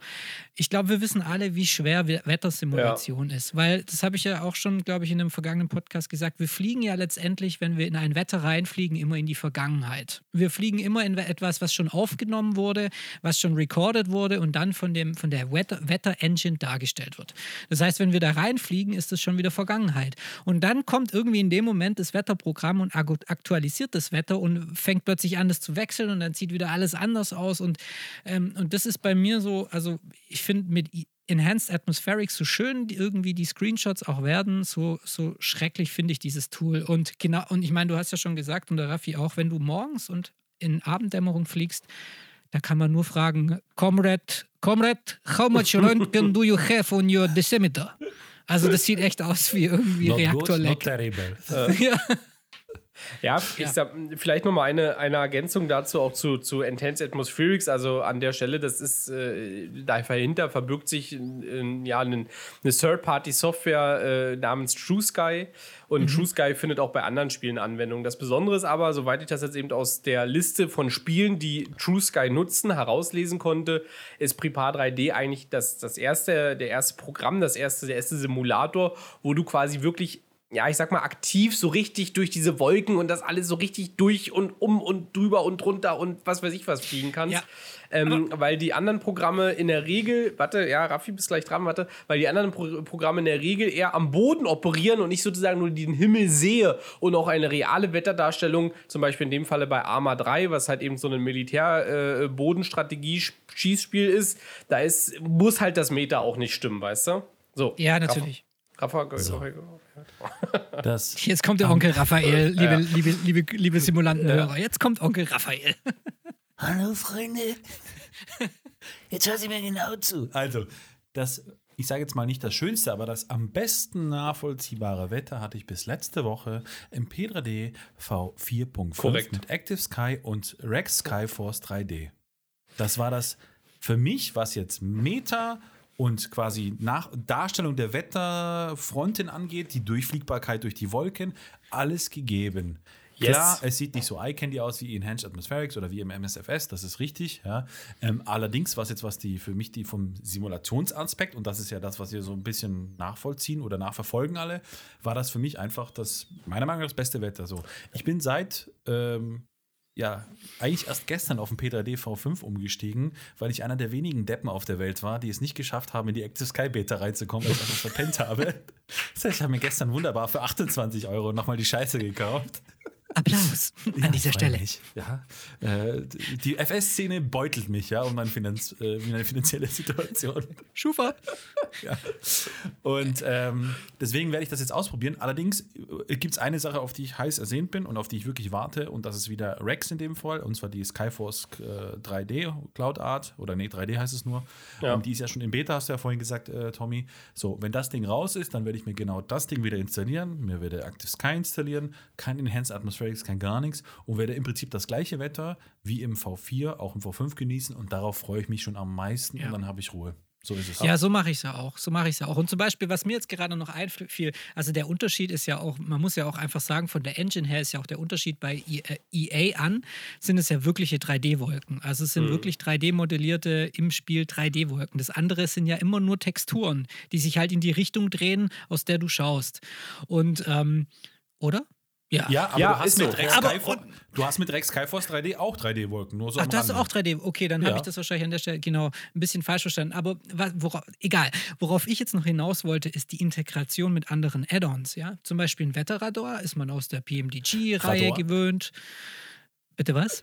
Speaker 1: ich glaube, wir wissen alle, wie schwer Wettersimulation ja. ist, weil das habe ich ja auch schon, glaube ich, in einem vergangenen Podcast gesagt. Wir fliegen ja letztendlich, wenn wir in ein Wetter reinfliegen, immer in die Vergangenheit. Wir fliegen immer in etwas, was schon aufgenommen wurde, was schon recorded wurde und dann von, dem, von der Wetter-Engine dargestellt wird. Das heißt, wenn wir da reinfliegen, ist es schon wieder Vergangenheit. Und dann kommt irgendwie in dem Moment das Wetterprogramm und aktualisiert das Wetter und fängt plötzlich an, das zu wechseln und dann sieht wieder alles anders aus. Und, ähm, und das ist bei mir so, also ich finde, mit Enhanced Atmospherics, so schön die, irgendwie die Screenshots auch werden, so, so schrecklich finde ich dieses Tool. Und genau, und ich meine, du hast ja schon gesagt, und der Raffi auch, wenn du morgens und in Abenddämmerung fliegst, da kann man nur fragen, Comrade, Comrade, how much (laughs) Röntgen do you have on your decimeter? Also das sieht echt aus wie irgendwie Reaktorleck.
Speaker 2: not terrible. (laughs)
Speaker 1: Ja.
Speaker 3: Ja, ich sag, vielleicht nochmal eine, eine Ergänzung dazu auch zu, zu Enhanced Atmospherics. Also an der Stelle, das ist, äh, dahinter verbirgt sich äh, ja eine, eine Third-Party-Software äh, namens TrueSky. Und TrueSky findet auch bei anderen Spielen Anwendung. Das Besondere ist aber, soweit ich das jetzt eben aus der Liste von Spielen, die TrueSky nutzen, herauslesen konnte, ist Prepar 3D eigentlich das, das erste, der erste Programm, das erste, der erste Simulator, wo du quasi wirklich ja, ich sag mal, aktiv so richtig durch diese Wolken und das alles so richtig durch und um und drüber und drunter und was weiß ich was fliegen kannst.
Speaker 1: Ja.
Speaker 3: Ähm, weil die anderen Programme in der Regel, warte, ja, Raffi, bist gleich dran, warte, weil die anderen Pro Programme in der Regel eher am Boden operieren und nicht sozusagen nur den Himmel sehe und auch eine reale Wetterdarstellung, zum Beispiel in dem Falle bei Arma 3, was halt eben so ein Militär-Bodenstrategie-Schießspiel ist, da ist, muss halt das Meter auch nicht stimmen, weißt du? So.
Speaker 1: ja, natürlich.
Speaker 3: Rafa,
Speaker 2: So. Das, (laughs)
Speaker 1: Jetzt kommt der Onkel Raphael, liebe, liebe, liebe, liebe Simulantenhörer. Jetzt kommt Onkel Raphael. (laughs)
Speaker 2: Hallo Freunde. Jetzt hört sie mir genau zu. Also, das, ich sage jetzt mal nicht das Schönste, aber das am besten nachvollziehbare Wetter hatte ich bis letzte Woche im P3D V4.5
Speaker 3: Korrekt.
Speaker 2: mit Active Sky und Rex Skyforce 3D. Das war das für mich, was jetzt Meta und quasi nach Darstellung der Wetterfronten angeht, die Durchfliegbarkeit durch die Wolken, alles gegeben.
Speaker 3: Yes.
Speaker 2: Klar, es sieht nicht so eye-candy aus wie Enhanced Atmospherics oder wie im MSFS, das ist richtig. Ja. Ähm, allerdings, was jetzt was die für mich die vom Simulationsaspekt, und das ist ja das, was wir so ein bisschen nachvollziehen oder nachverfolgen alle, war das für mich einfach das, meiner Meinung nach, das beste Wetter. So. Ich bin seit ähm, ja, eigentlich erst gestern auf den P3D V5 umgestiegen, weil ich einer der wenigen Deppen auf der Welt war, die es nicht geschafft haben, in die Active Sky Beta reinzukommen, weil ich einfach verpennt habe. Das heißt, ich habe mir gestern wunderbar für 28 Euro nochmal die Scheiße gekauft.
Speaker 1: Applaus (laughs) an dieser Stelle.
Speaker 2: Ja, äh, die FS-Szene beutelt mich, ja, um meine, Finanz, äh, meine finanzielle Situation. (laughs)
Speaker 1: Schufa.
Speaker 2: Ja. Und ähm, deswegen werde ich das jetzt ausprobieren. Allerdings äh, gibt es eine Sache, auf die ich heiß ersehnt bin und auf die ich wirklich warte. Und das ist wieder Rex in dem Fall. Und zwar die Skyforce äh, 3D Cloud Art. Oder nee, 3D heißt es nur.
Speaker 3: Ja.
Speaker 2: Und die ist ja schon in Beta, hast du ja vorhin gesagt, äh, Tommy. So, wenn das Ding raus ist, dann werde ich mir genau das Ding wieder installieren. Mir werde Active Sky installieren. Kein Enhanced Atmospherics, kein gar nichts. Und werde im Prinzip das gleiche Wetter wie im V4, auch im V5 genießen. Und darauf freue ich mich schon am meisten.
Speaker 1: Ja.
Speaker 2: Und dann habe ich Ruhe. So ist es.
Speaker 1: Ja, so mache ich es ja auch. So mache ich es ja auch. Und zum Beispiel, was mir jetzt gerade noch einfiel, also der Unterschied ist ja auch, man muss ja auch einfach sagen, von der Engine her ist ja auch der Unterschied bei E- äh, EA an, sind es ja wirkliche 3D-Wolken. Also es sind wirklich 3D-modellierte im Spiel 3D-Wolken. Das andere sind ja immer nur Texturen, die sich halt in die Richtung drehen, aus der du schaust. Und, ähm, oder? Ja.
Speaker 2: Ja, aber,
Speaker 3: Ja,
Speaker 2: du, hast
Speaker 3: so.
Speaker 2: Rex
Speaker 1: Aber-
Speaker 2: Skyforce, du hast mit Rex Skyforce 3D auch 3D-Wolken, nur so
Speaker 1: Ach, das ist
Speaker 2: Rande.
Speaker 1: auch 3D. Okay, dann habe
Speaker 2: Ja.
Speaker 1: ich das wahrscheinlich an der Stelle genau ein bisschen falsch verstanden. Aber worauf, egal. Worauf ich jetzt noch hinaus wollte, ist die Integration mit anderen Add-ons. Ja? Zum Beispiel ein Wetterradar ist man aus der PMDG-Reihe gewöhnt. Bitte was?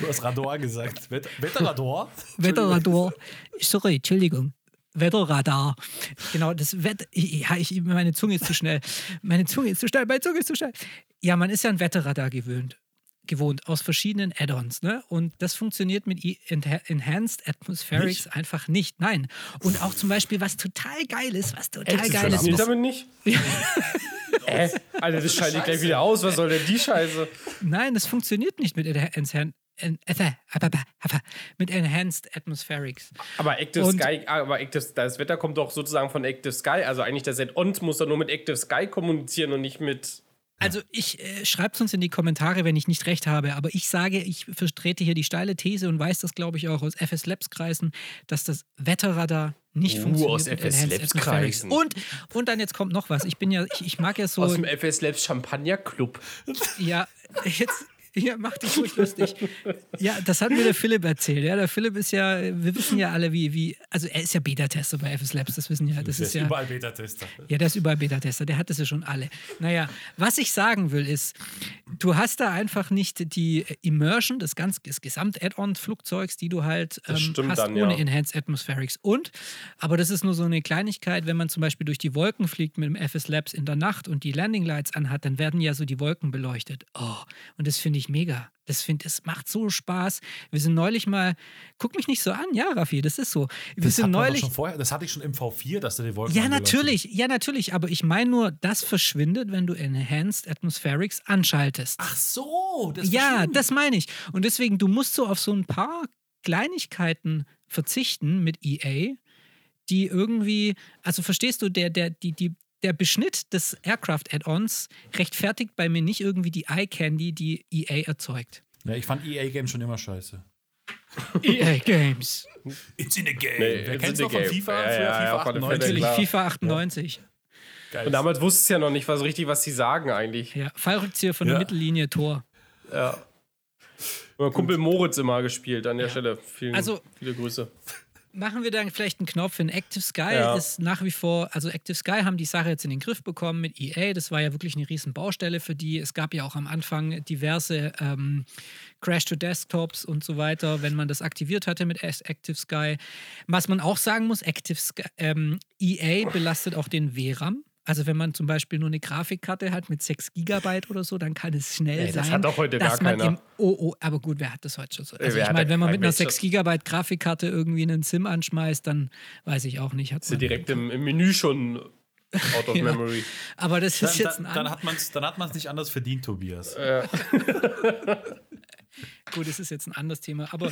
Speaker 2: Du hast Radar gesagt. Wet Wetterradar? (laughs)
Speaker 1: Wetterradar. Sorry, Entschuldigung. Wetterradar. Genau, das Wetter. Ja, ich, meine Zunge ist zu schnell. Meine Zunge ist zu schnell. Meine Zunge ist zu schnell. Ja, man ist ja ein Wetterradar gewöhnt. Gewohnt aus verschiedenen Add-ons. Ne? Und das funktioniert mit Enha- Enhanced Atmospherics
Speaker 2: Nicht?
Speaker 1: einfach nicht. Nein. Und auch zum Beispiel, was total geil ist, was total
Speaker 3: Echt,
Speaker 1: geil
Speaker 3: das
Speaker 1: ist.
Speaker 3: funktioniert
Speaker 1: ist
Speaker 3: damit nicht? (laughs) äh, Alter, das schalte ich gleich wieder aus. Was soll denn die Scheiße?
Speaker 1: nein, das funktioniert nicht mit Enhanced. Mit Enhanced Atmospherics.
Speaker 3: Aber Active
Speaker 1: Und-
Speaker 3: Sky, aber Active, das Wetter kommt doch sozusagen von Active Sky. Also eigentlich das Add-on muss doch nur mit Active Sky kommunizieren und nicht mit.
Speaker 1: Also ich äh, schreibt uns in die Kommentare, wenn ich nicht recht habe, aber ich sage, ich vertrete hier die steile These und weiß das, glaube ich, auch aus FS Labs Kreisen, dass das Wetterradar nicht
Speaker 3: Uh,
Speaker 1: funktioniert.
Speaker 3: aus FS Labs. Kreisen.
Speaker 1: Und, und dann jetzt kommt noch was. Ich bin ja, ich, ich mag ja so,
Speaker 3: Aus dem FS Labs Champagner Club.
Speaker 1: ja, jetzt, Ja, mach dich ruhig lustig. Ja, das hat mir der Philipp erzählt. Ja, der Philipp ist ja, wir wissen ja alle, wie, wie also er ist ja Beta-Tester bei FS Labs, das wissen ja. Das
Speaker 2: Der
Speaker 1: ist ja
Speaker 2: überall Beta-Tester.
Speaker 1: ja, der ist überall Beta-Tester, der hat das ja schon alle. Naja, was ich sagen will ist, du hast da einfach nicht die Immersion des, ganz, des Gesamt-Add-on-Flugzeugs, die du halt ähm, hast
Speaker 3: dann,
Speaker 1: ohne
Speaker 3: ja.
Speaker 1: Enhanced Atmospherics. Und, aber das ist nur so eine Kleinigkeit, wenn man zum Beispiel durch die Wolken fliegt mit dem FS Labs in der Nacht und die Landing Lights anhat, dann werden ja so die Wolken beleuchtet. Oh, und das finde ich mega. Das finde es macht so Spaß. Wir sind neulich mal, guck mich nicht so an, ja, Raffi, das ist so. Wir
Speaker 2: Das,
Speaker 1: sind neulich.
Speaker 2: schon vorher, das hatte ich schon im V4, dass du die Wolken
Speaker 1: Ja, natürlich, ja, natürlich, aber ich meine nur, das verschwindet, wenn du Enhanced Atmospherics anschaltest.
Speaker 2: Ach so, das
Speaker 1: ja, das meine ich. Und deswegen, du musst so auf so ein paar Kleinigkeiten verzichten mit EA, die irgendwie, also verstehst du, der, der, die, die, der Beschnitt des Aircraft-Add-ons rechtfertigt bei mir nicht irgendwie die Eye Candy, die EA erzeugt.
Speaker 2: Ja, ich fand EA-Games schon immer scheiße.
Speaker 1: EA Games.
Speaker 2: It's in a game.
Speaker 3: Nee,
Speaker 2: Wer kennt's noch von
Speaker 3: game.
Speaker 2: FIFA?
Speaker 3: Ja, ja,
Speaker 2: FIFA
Speaker 3: auf alle Fälle,
Speaker 2: 98.
Speaker 1: Natürlich. FIFA 98.
Speaker 2: Geil.
Speaker 3: Und damals wusste es ja noch nicht was richtig, was sie sagen eigentlich.
Speaker 1: Ja, Fallrückzieher von der
Speaker 2: Ja.
Speaker 1: Mittellinie, Tor.
Speaker 3: Ja. Mein Kumpel Moritz immer gespielt an der Stelle. Vielen,
Speaker 1: Also-
Speaker 3: viele Grüße.
Speaker 1: Machen wir dann vielleicht einen Knopf in Active Sky.
Speaker 3: Ja.
Speaker 1: Ist nach wie vor, also Active Sky haben die Sache jetzt in den Griff bekommen mit EA. Das war ja wirklich eine riesen Baustelle für die. Es gab ja auch am Anfang diverse ähm, Crash to Desktops und so weiter, wenn man das aktiviert hatte mit Active Sky. Was man auch sagen muss, Active Sky, ähm, EA belastet auch den VRAM. Also wenn man zum Beispiel nur eine Grafikkarte hat mit 6 Gigabyte oder so, dann kann es schnell
Speaker 3: Ey, das
Speaker 1: sein,
Speaker 3: hat doch heute
Speaker 1: dass
Speaker 3: gar
Speaker 1: man
Speaker 3: keiner.
Speaker 1: im OO, aber gut, wer hat das heute schon so? Also
Speaker 3: wer
Speaker 1: ich meine, wenn man mit einer
Speaker 3: Mensch
Speaker 1: 6
Speaker 3: das-
Speaker 1: Gigabyte Grafikkarte irgendwie einen Sim anschmeißt, dann weiß ich auch nicht. Hat
Speaker 3: Ist ja direkt im, im Menü schon out of (laughs)
Speaker 1: Ja.
Speaker 3: memory.
Speaker 1: aber das ist
Speaker 2: Dann,
Speaker 1: jetzt
Speaker 2: dann,
Speaker 1: ein
Speaker 2: dann
Speaker 1: an,
Speaker 2: hat man es dann hat nicht anders verdient, Tobias. (laughs)
Speaker 1: gut, das ist jetzt ein anderes Thema. Aber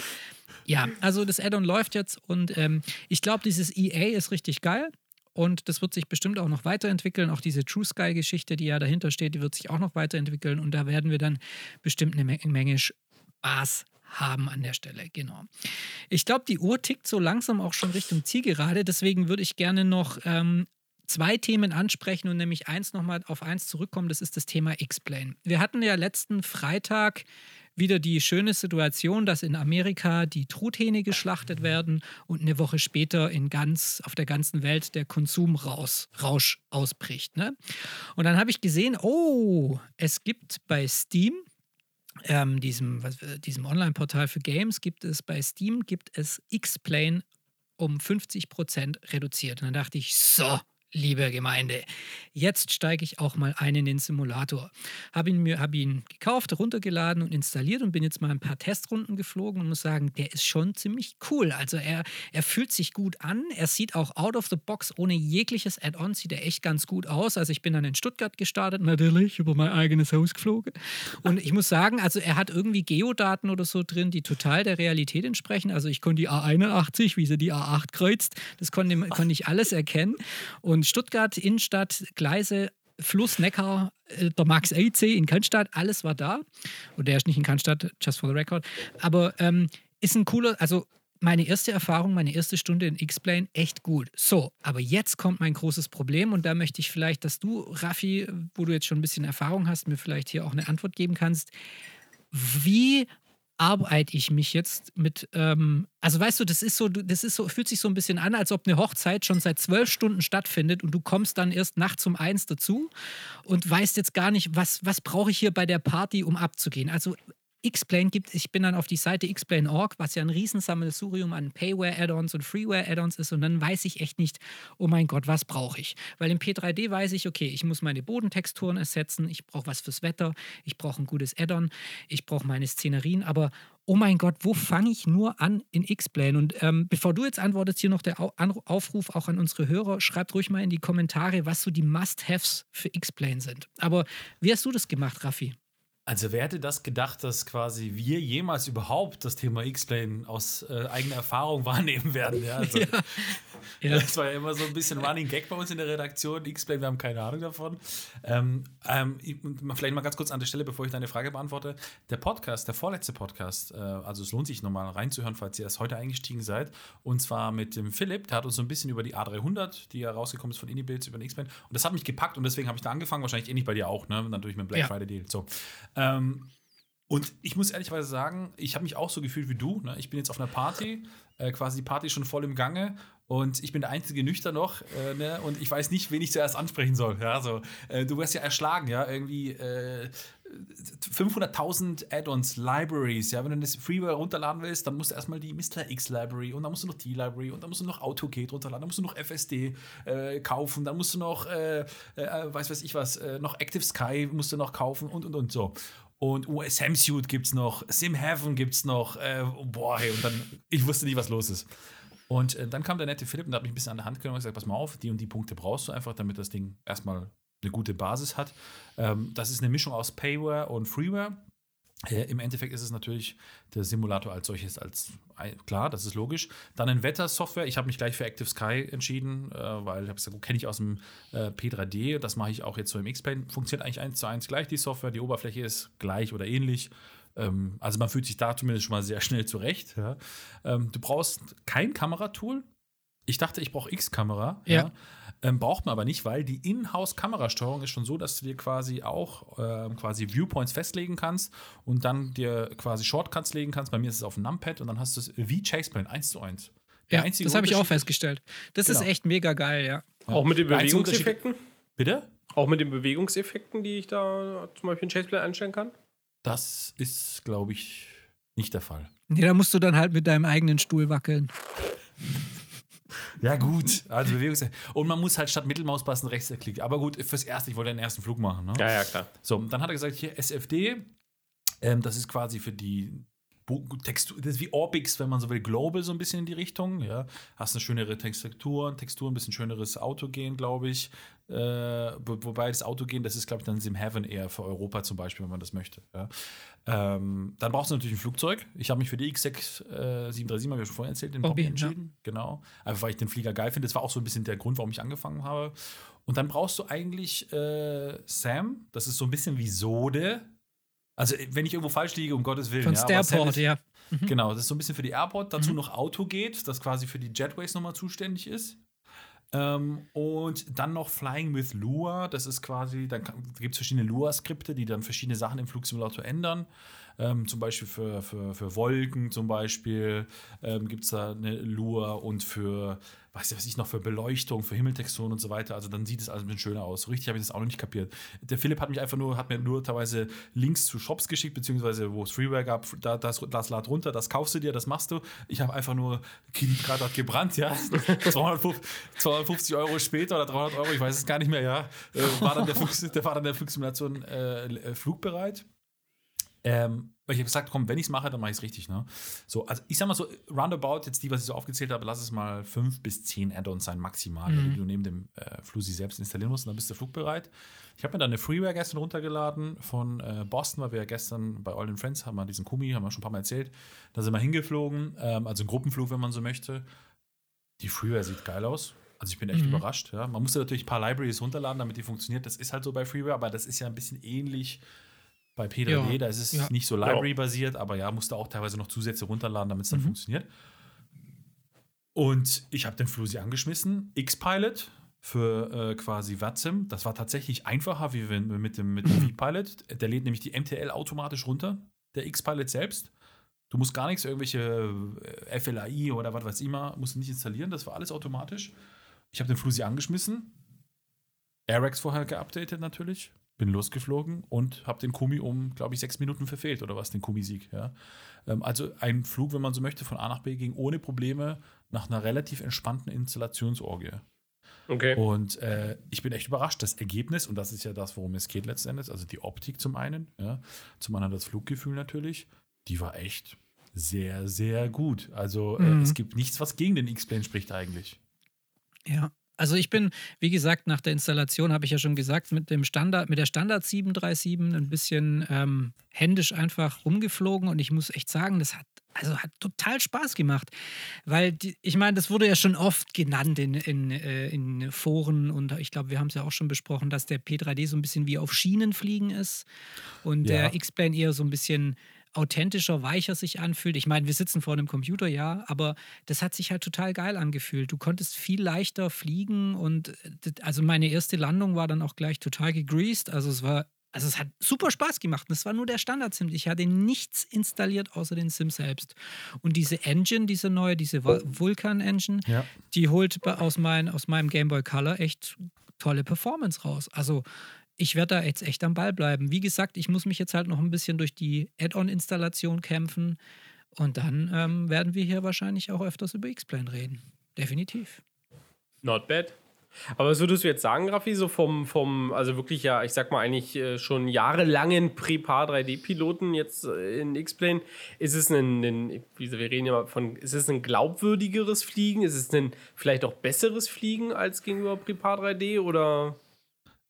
Speaker 1: ja, also das Add-on läuft jetzt und ähm, ich glaube, dieses EA ist richtig geil. Und das wird sich bestimmt auch noch weiterentwickeln. Auch diese True Sky-Geschichte, die ja dahinter steht, die wird sich auch noch weiterentwickeln. Und da werden wir dann bestimmt eine Me- Menge Spaß haben an der Stelle. Genau. Ich glaube, die Uhr tickt so langsam auch schon Richtung Zielgerade. Deswegen würde ich gerne noch ähm, zwei Themen ansprechen und nämlich eins nochmal auf eins zurückkommen. Das ist das Thema X-Plane. Wir hatten ja letzten Freitag wieder die schöne Situation, dass in Amerika die Truthähne geschlachtet werden und eine Woche später in ganz, auf der ganzen Welt der Konsumrausch Rausch ausbricht. Ne? Und dann habe ich gesehen, oh, es gibt bei Steam, ähm, diesem, diesem Online-Portal für Games, gibt es bei Steam, gibt es X-Plane um 50% reduziert. Und dann dachte ich, so, liebe Gemeinde, jetzt steige ich auch mal ein in den Simulator. Habe ihn, mir- hab ihn gekauft, runtergeladen und installiert und bin jetzt mal ein paar Testrunden geflogen und muss sagen, der ist schon ziemlich cool. Also er, er fühlt sich gut an, er sieht auch out of the box ohne jegliches Add-on, sieht er echt ganz gut aus. Also ich bin dann in Stuttgart gestartet, natürlich, über mein eigenes Haus geflogen. Und ich muss sagen, also er hat irgendwie Geodaten oder so drin, die total der Realität entsprechen. Also ich konnte die A81, wie sie die A8 kreuzt, das konnte, konnte ich alles erkennen. Und Stuttgart, Innenstadt, Gleise, Fluss, Neckar, äh, der Max IC in Cannstatt, alles war da. Und der ist nicht in Cannstatt, just for the record. Aber ähm, ist ein cooler, also meine erste Erfahrung, meine erste Stunde in X-Plane, echt gut. So, aber jetzt kommt mein großes Problem und da möchte ich vielleicht, dass du, Raffi, wo du jetzt schon ein bisschen Erfahrung hast, mir vielleicht hier auch eine Antwort geben kannst. Wie arbeite ich mich jetzt mit, ähm, also weißt du, das ist so, das ist so, fühlt sich so ein bisschen an, als ob eine Hochzeit schon seit zwölf Stunden stattfindet und du kommst dann erst nachts um eins dazu und weißt jetzt gar nicht, was, was brauche ich hier bei der Party, um abzugehen. Also Xplane gibt, ich bin dann auf die Seite xplane.org, was ja ein Riesensammelsurium an Payware-Add-ons und Freeware-Add-ons ist und dann weiß ich echt nicht, oh mein Gott, was brauche ich? Weil im P3D weiß ich, okay, ich muss meine Bodentexturen ersetzen, ich brauche was fürs Wetter, ich brauche ein gutes Add-on, ich brauche meine Szenerien, aber oh mein Gott, wo fange ich nur an in X-Plane? Und ähm, bevor du jetzt antwortest, hier noch der Aufruf auch an unsere Hörer, schreibt ruhig mal in die Kommentare, was so die Must-Haves für X-Plane sind. Aber wie hast du das gemacht, Raffi?
Speaker 2: Also wer hätte das gedacht, dass quasi wir jemals überhaupt das Thema X-Plane aus äh, eigener Erfahrung (laughs) wahrnehmen werden? Ja, also, (laughs)
Speaker 1: Ja.
Speaker 2: Das war ja immer so ein bisschen Running Gag bei uns in der Redaktion. X-Plane, wir haben keine Ahnung davon. Ähm, ähm, vielleicht mal ganz kurz an der Stelle, bevor ich deine Frage beantworte. Der Podcast, der vorletzte Podcast, äh, also es lohnt sich nochmal reinzuhören, falls ihr erst heute eingestiegen seid. Und zwar mit dem Philipp, der hat uns so ein bisschen über die A300, die ja rausgekommen ist von Indie-Builds über den X-Plane. Und das hat mich gepackt und deswegen habe ich da angefangen, wahrscheinlich ähnlich bei dir auch, ne? Natürlich mit dem Black
Speaker 1: Ja.
Speaker 2: Friday Deal. So. Ähm, Und ich muss ehrlicherweise sagen, ich habe mich auch so gefühlt wie du. Ne? Ich bin jetzt auf einer Party, äh, quasi die Party schon voll im Gange und ich bin der einzige Nüchter noch äh, ne? und ich weiß nicht, wen ich zuerst ansprechen soll. Ja, so, äh, du wirst ja erschlagen, ja, irgendwie äh, 500.000 Add-ons, Libraries, ja, wenn du das Freeware runterladen willst, dann musst du erstmal die Mr. X Library und dann musst du noch die Library und dann musst du noch AutoGate runterladen, dann musst du noch FSD äh, kaufen, dann musst du noch, äh, äh, weiß weiß ich was, äh, noch Active Sky musst du noch kaufen und und und so. Und oh, SamSuit gibt's noch, SimHeaven gibt's noch, äh, boah, hey, und dann, ich wusste nicht, was los ist. Und äh, dann kam der nette Philipp und hat mich ein bisschen an der Hand genommen und gesagt, pass mal auf, die und die Punkte brauchst du einfach, damit das Ding erstmal eine gute Basis hat. Ähm, das ist eine Mischung aus Payware und Freeware. Äh, Im Endeffekt ist es natürlich der Simulator als solches, als klar, das ist logisch. Dann ein Wettersoftware. Ich habe mich gleich für Active Sky entschieden, äh, weil ich habe gesagt, kenne ich aus dem äh, P3D. Das mache ich auch jetzt so im X-Plane. Funktioniert eigentlich eins zu eins gleich die Software. Die Oberfläche ist gleich oder ähnlich. Ähm, also man fühlt sich da zumindest schon mal sehr schnell zurecht. Ja. Ähm, du brauchst kein Kameratool. Ich dachte, ich brauche X-Kamera.
Speaker 1: Ja. ja.
Speaker 2: Ähm, braucht man aber nicht, weil die Inhouse-Kamerasteuerung ist schon so, dass du dir quasi auch äh, quasi Viewpoints festlegen kannst und dann dir quasi Shortcuts legen kannst. Bei mir ist es auf dem Numpad und dann hast du es wie Chaseplane 1 zu 1.
Speaker 1: Der ja, das habe ich auch festgestellt. Das genau. ist echt mega geil, ja.
Speaker 3: ja. Auch mit den Bewegungseffekten?
Speaker 2: Bitte?
Speaker 3: Auch mit den Bewegungseffekten, die ich da zum Beispiel in Chaseplane einstellen kann?
Speaker 2: Das ist, glaube ich, nicht der Fall.
Speaker 1: Nee, da musst du dann halt mit deinem eigenen Stuhl wackeln.
Speaker 2: Ja, gut. Also Bewegungs Und man muss halt statt Mittelmauspassen rechts klicken. Aber gut, fürs Erste, ich wollte den ersten Flug machen. Ne?
Speaker 3: Ja, ja, klar.
Speaker 2: So, dann hat er gesagt, hier SFD, ähm, das ist quasi für die Textur, das ist wie Orbix, wenn man so will, Global so ein bisschen in die Richtung. Ja, hast eine schönere Textur, Textur, ein bisschen schöneres Autogen, glaube ich. Äh, wobei das Autogen, das ist, glaube ich, dann Sim Heaven eher für Europa zum Beispiel, wenn man das möchte. Ja. Ähm, dann brauchst du natürlich ein Flugzeug. Ich habe mich für die X6 äh, 737, habe ich schon vorhin erzählt, den Bobby entschieden. Ja. Genau. Einfach weil ich den Flieger geil finde. Das war auch so ein bisschen der Grund, warum ich angefangen habe. Und dann brauchst du eigentlich äh, Sam. Das ist so ein bisschen wie Sode. Also, wenn ich irgendwo falsch liege, um Gottes Willen.
Speaker 1: Von ja, Starport, ja.
Speaker 2: Mhm. Genau, das ist so ein bisschen für die Airport. Dazu mhm. noch Auto geht, das quasi für die Jetways nochmal zuständig ist. Ähm, und dann noch Flying with Lua. Das ist quasi, dann gibt es verschiedene Lua-Skripte, die dann verschiedene Sachen im Flugsimulator ändern. Ähm, zum Beispiel für, für, für Wolken zum Beispiel ähm, gibt es da eine Lua und für, weiß ich was noch, für Beleuchtung, für Himmeltexturen und so weiter. Also dann sieht es alles ein bisschen schöner aus. Richtig habe ich das auch noch nicht kapiert. Der Philipp hat mich einfach nur, hat mir nur teilweise Links zu Shops geschickt, beziehungsweise wo es Freeware gab, da, das, das lad runter, das kaufst du dir, das machst du. Ich habe einfach nur, Kreditkarte hat gebrannt, ja. (laughs) 250, 250, Euro später oder 300 Euro, ich weiß es gar nicht mehr, ja. Äh, war dann der war dann der Flugsimulation äh, flugbereit. Ähm, weil ich habe gesagt, komm, wenn ich es mache, dann mache ich es richtig. Ne? So, also ich sag mal so, roundabout, jetzt die, was ich so aufgezählt habe, lass es mal fünf bis zehn Add-ons sein, maximal, mhm. die du neben dem äh, Flusi selbst installieren musst und dann bist du flugbereit. Ich habe mir dann eine Freeware gestern runtergeladen von äh, Boston, weil wir ja gestern bei All in Friends haben wir diesen Kumi, haben wir schon ein paar Mal erzählt. Da sind wir hingeflogen, ähm, also ein Gruppenflug, wenn man so möchte. Die Freeware sieht geil aus. Also ich bin echt mhm. überrascht. Ja. Man muss ja natürlich ein paar Libraries runterladen, damit die funktioniert. Das ist halt so bei Freeware, aber das ist ja ein bisschen ähnlich bei P3D, ja. da ist es ja. nicht so Library-basiert, aber ja, musste auch teilweise noch Zusätze runterladen, damit es dann mhm. funktioniert. Und ich habe den Flusi angeschmissen. X-Pilot für äh, quasi VATSIM. Das war tatsächlich einfacher wie mit dem, mit dem. (laughs) V-Pilot. Der lädt nämlich die MTL automatisch runter, der X-Pilot selbst. Du musst gar nichts, irgendwelche äh, FLAI oder was weiß ich immer, musst du nicht installieren. Das war alles automatisch. Ich habe den Flusi angeschmissen. Airx vorher geupdatet natürlich bin losgeflogen und habe den Kumi um, glaube ich, sechs Minuten verfehlt oder was, den Kumi-Sieg. Ja. Ähm, also ein Flug, wenn man so möchte, von A nach B ging ohne Probleme nach einer relativ entspannten Installationsorgie.
Speaker 3: Okay.
Speaker 2: Und äh, ich bin echt überrascht. Das Ergebnis, und das ist ja das, worum es geht letztendlich, also die Optik zum einen, ja, zum anderen das Fluggefühl natürlich, die war echt sehr, sehr gut. Also äh, mhm. äh, es gibt nichts, was gegen den X-Plane spricht eigentlich.
Speaker 1: Ja, also ich bin, wie gesagt, nach der Installation habe ich ja schon gesagt, mit dem Standard, mit der Standard 737 ein bisschen ähm, händisch einfach rumgeflogen und ich muss echt sagen, das hat also hat total Spaß gemacht, weil die, ich meine, das wurde ja schon oft genannt in, in, äh, in Foren und ich glaube, wir haben es ja auch schon besprochen, dass der P3D so ein bisschen wie auf Schienen fliegen ist und ja. der X-Plane eher so ein bisschen authentischer, weicher sich anfühlt. Ich meine, wir sitzen vor einem Computer, ja, aber das hat sich halt total geil angefühlt. Du konntest viel leichter fliegen und also meine erste Landung war dann auch gleich total gegreased. Also es war Also es hat super Spaß gemacht. Das war nur der Standard-Sim. Ich hatte nichts installiert außer den Sim selbst. Und diese Engine, diese neue, diese Vulkan-Engine,
Speaker 2: Ja.
Speaker 1: die holt aus, mein, aus meinem Game Boy Color echt tolle Performance raus. Also ich werde da jetzt echt am Ball bleiben. Wie gesagt, ich muss mich jetzt halt noch ein bisschen durch die Add-on-Installation kämpfen. Und dann ähm, werden wir hier wahrscheinlich auch öfters über X-Plane reden. Definitiv.
Speaker 3: Not bad. Aber was würdest du jetzt sagen, Raffi, so vom, vom, also wirklich ja, ich sag mal eigentlich äh, schon jahrelangen Prepar 3D-Piloten jetzt äh, in X-Plane, ist es ein, ein, wir reden ja von, ist es ein glaubwürdigeres Fliegen? Ist es ein vielleicht auch besseres Fliegen als gegenüber Prepar 3D oder?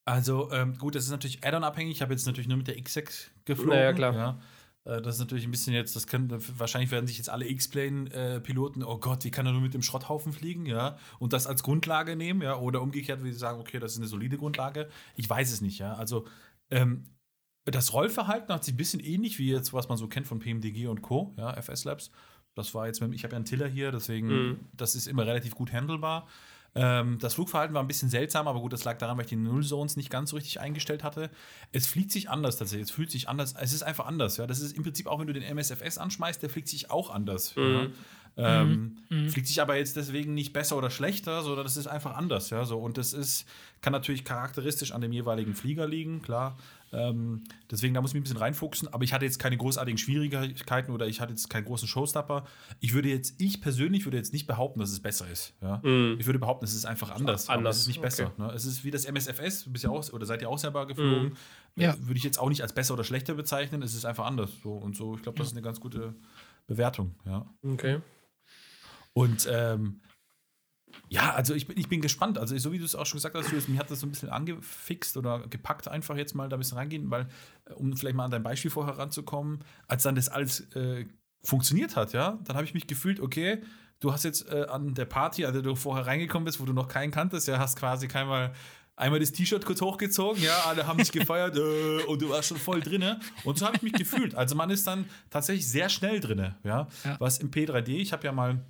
Speaker 2: Also ähm, gut, das ist natürlich Add-on-abhängig. Ich habe jetzt natürlich nur mit der X6 geflogen.
Speaker 3: Naja, klar.
Speaker 2: Ja. Äh, Das ist natürlich ein bisschen jetzt, das können, wahrscheinlich werden sich jetzt alle X-Plane-Piloten, oh Gott, wie kann er nur mit dem Schrotthaufen fliegen, ja, und das als Grundlage nehmen, ja, oder umgekehrt, wie sie sagen, okay, das ist eine solide Grundlage. Ich weiß es nicht, ja. Also, ähm, das Rollverhalten hat sich ein bisschen ähnlich wie jetzt, was man so kennt von PMDG und Co., ja, FS Labs. Das war jetzt, mit- ich habe ja einen Tiller hier, deswegen,
Speaker 3: Mhm.
Speaker 2: das ist immer relativ gut handelbar. Ähm, das Flugverhalten war ein bisschen seltsam, aber gut, das lag daran, weil ich die Null-Zones nicht ganz so richtig eingestellt hatte. Es fliegt sich anders tatsächlich. Es fühlt sich anders. Es ist einfach anders. Ja, das ist im Prinzip auch, wenn du den MSFS anschmeißt, der fliegt sich auch anders. Ja. Ähm, Fliegt sich aber jetzt deswegen nicht besser oder schlechter, sondern das ist einfach anders. Ja, so und das ist kann natürlich charakteristisch an dem jeweiligen Flieger liegen, klar. Ähm, deswegen, da muss ich mich ein bisschen reinfuchsen, aber ich hatte jetzt keine großartigen Schwierigkeiten oder ich hatte jetzt keinen großen Showstopper. Ich würde jetzt, ich persönlich würde jetzt nicht behaupten, dass es besser ist. Ja? Ich würde behaupten, es ist einfach anders.
Speaker 3: Anders,
Speaker 2: es ist nicht
Speaker 3: okay.
Speaker 2: besser. Ne? Es ist wie das MSFS, du bist ja auch, oder seid ihr auch selber geflogen.
Speaker 1: Ja.
Speaker 2: Äh, Würde ich jetzt auch nicht als besser oder schlechter bezeichnen, es ist einfach anders. So und so, ich glaube, das ist eine ganz gute Bewertung, ja.
Speaker 3: Okay.
Speaker 2: Und ähm, ja, also ich bin, ich bin gespannt. Also so wie du es auch schon gesagt hast, Julius, mir hat das so ein bisschen angefixt oder gepackt, einfach jetzt mal da ein bisschen reingehen, weil, äh, um vielleicht mal an dein Beispiel vorher ranzukommen, als dann das alles äh, funktioniert hat, ja, dann habe ich mich gefühlt, okay, du hast jetzt äh, an der Party, an der du vorher reingekommen bist, wo du noch keinen kanntest, ja, hast quasi keinmal einmal das T-Shirt kurz hochgezogen, ja, alle haben dich gefeiert (laughs) äh, und du warst schon voll drinne. Und so habe ich mich gefühlt. Also man ist dann tatsächlich sehr schnell drinne, ja.
Speaker 1: Ja.
Speaker 2: Was im P3D, ich habe ja mal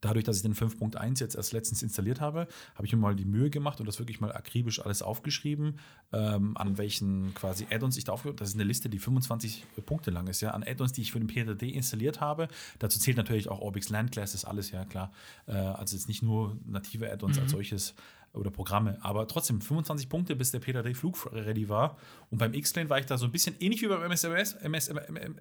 Speaker 2: Dadurch, dass ich den 5.1 jetzt erst letztens installiert habe, habe ich mir mal die Mühe gemacht und das wirklich mal akribisch alles aufgeschrieben, ähm, an welchen quasi Add-ons ich da aufgehört habe. Das ist eine Liste, die 25 Punkte lang ist, ja, an Add-ons, die ich für den PRD installiert habe. Dazu zählt natürlich auch Orbix Landclass, ist alles, ja klar. Äh, also jetzt nicht nur native Add-ons als solches oder Programme, aber trotzdem 25 Punkte, bis der PRD Flug ready war. Und beim X-Plane war ich da so ein bisschen ähnlich wie beim MSFS, MS,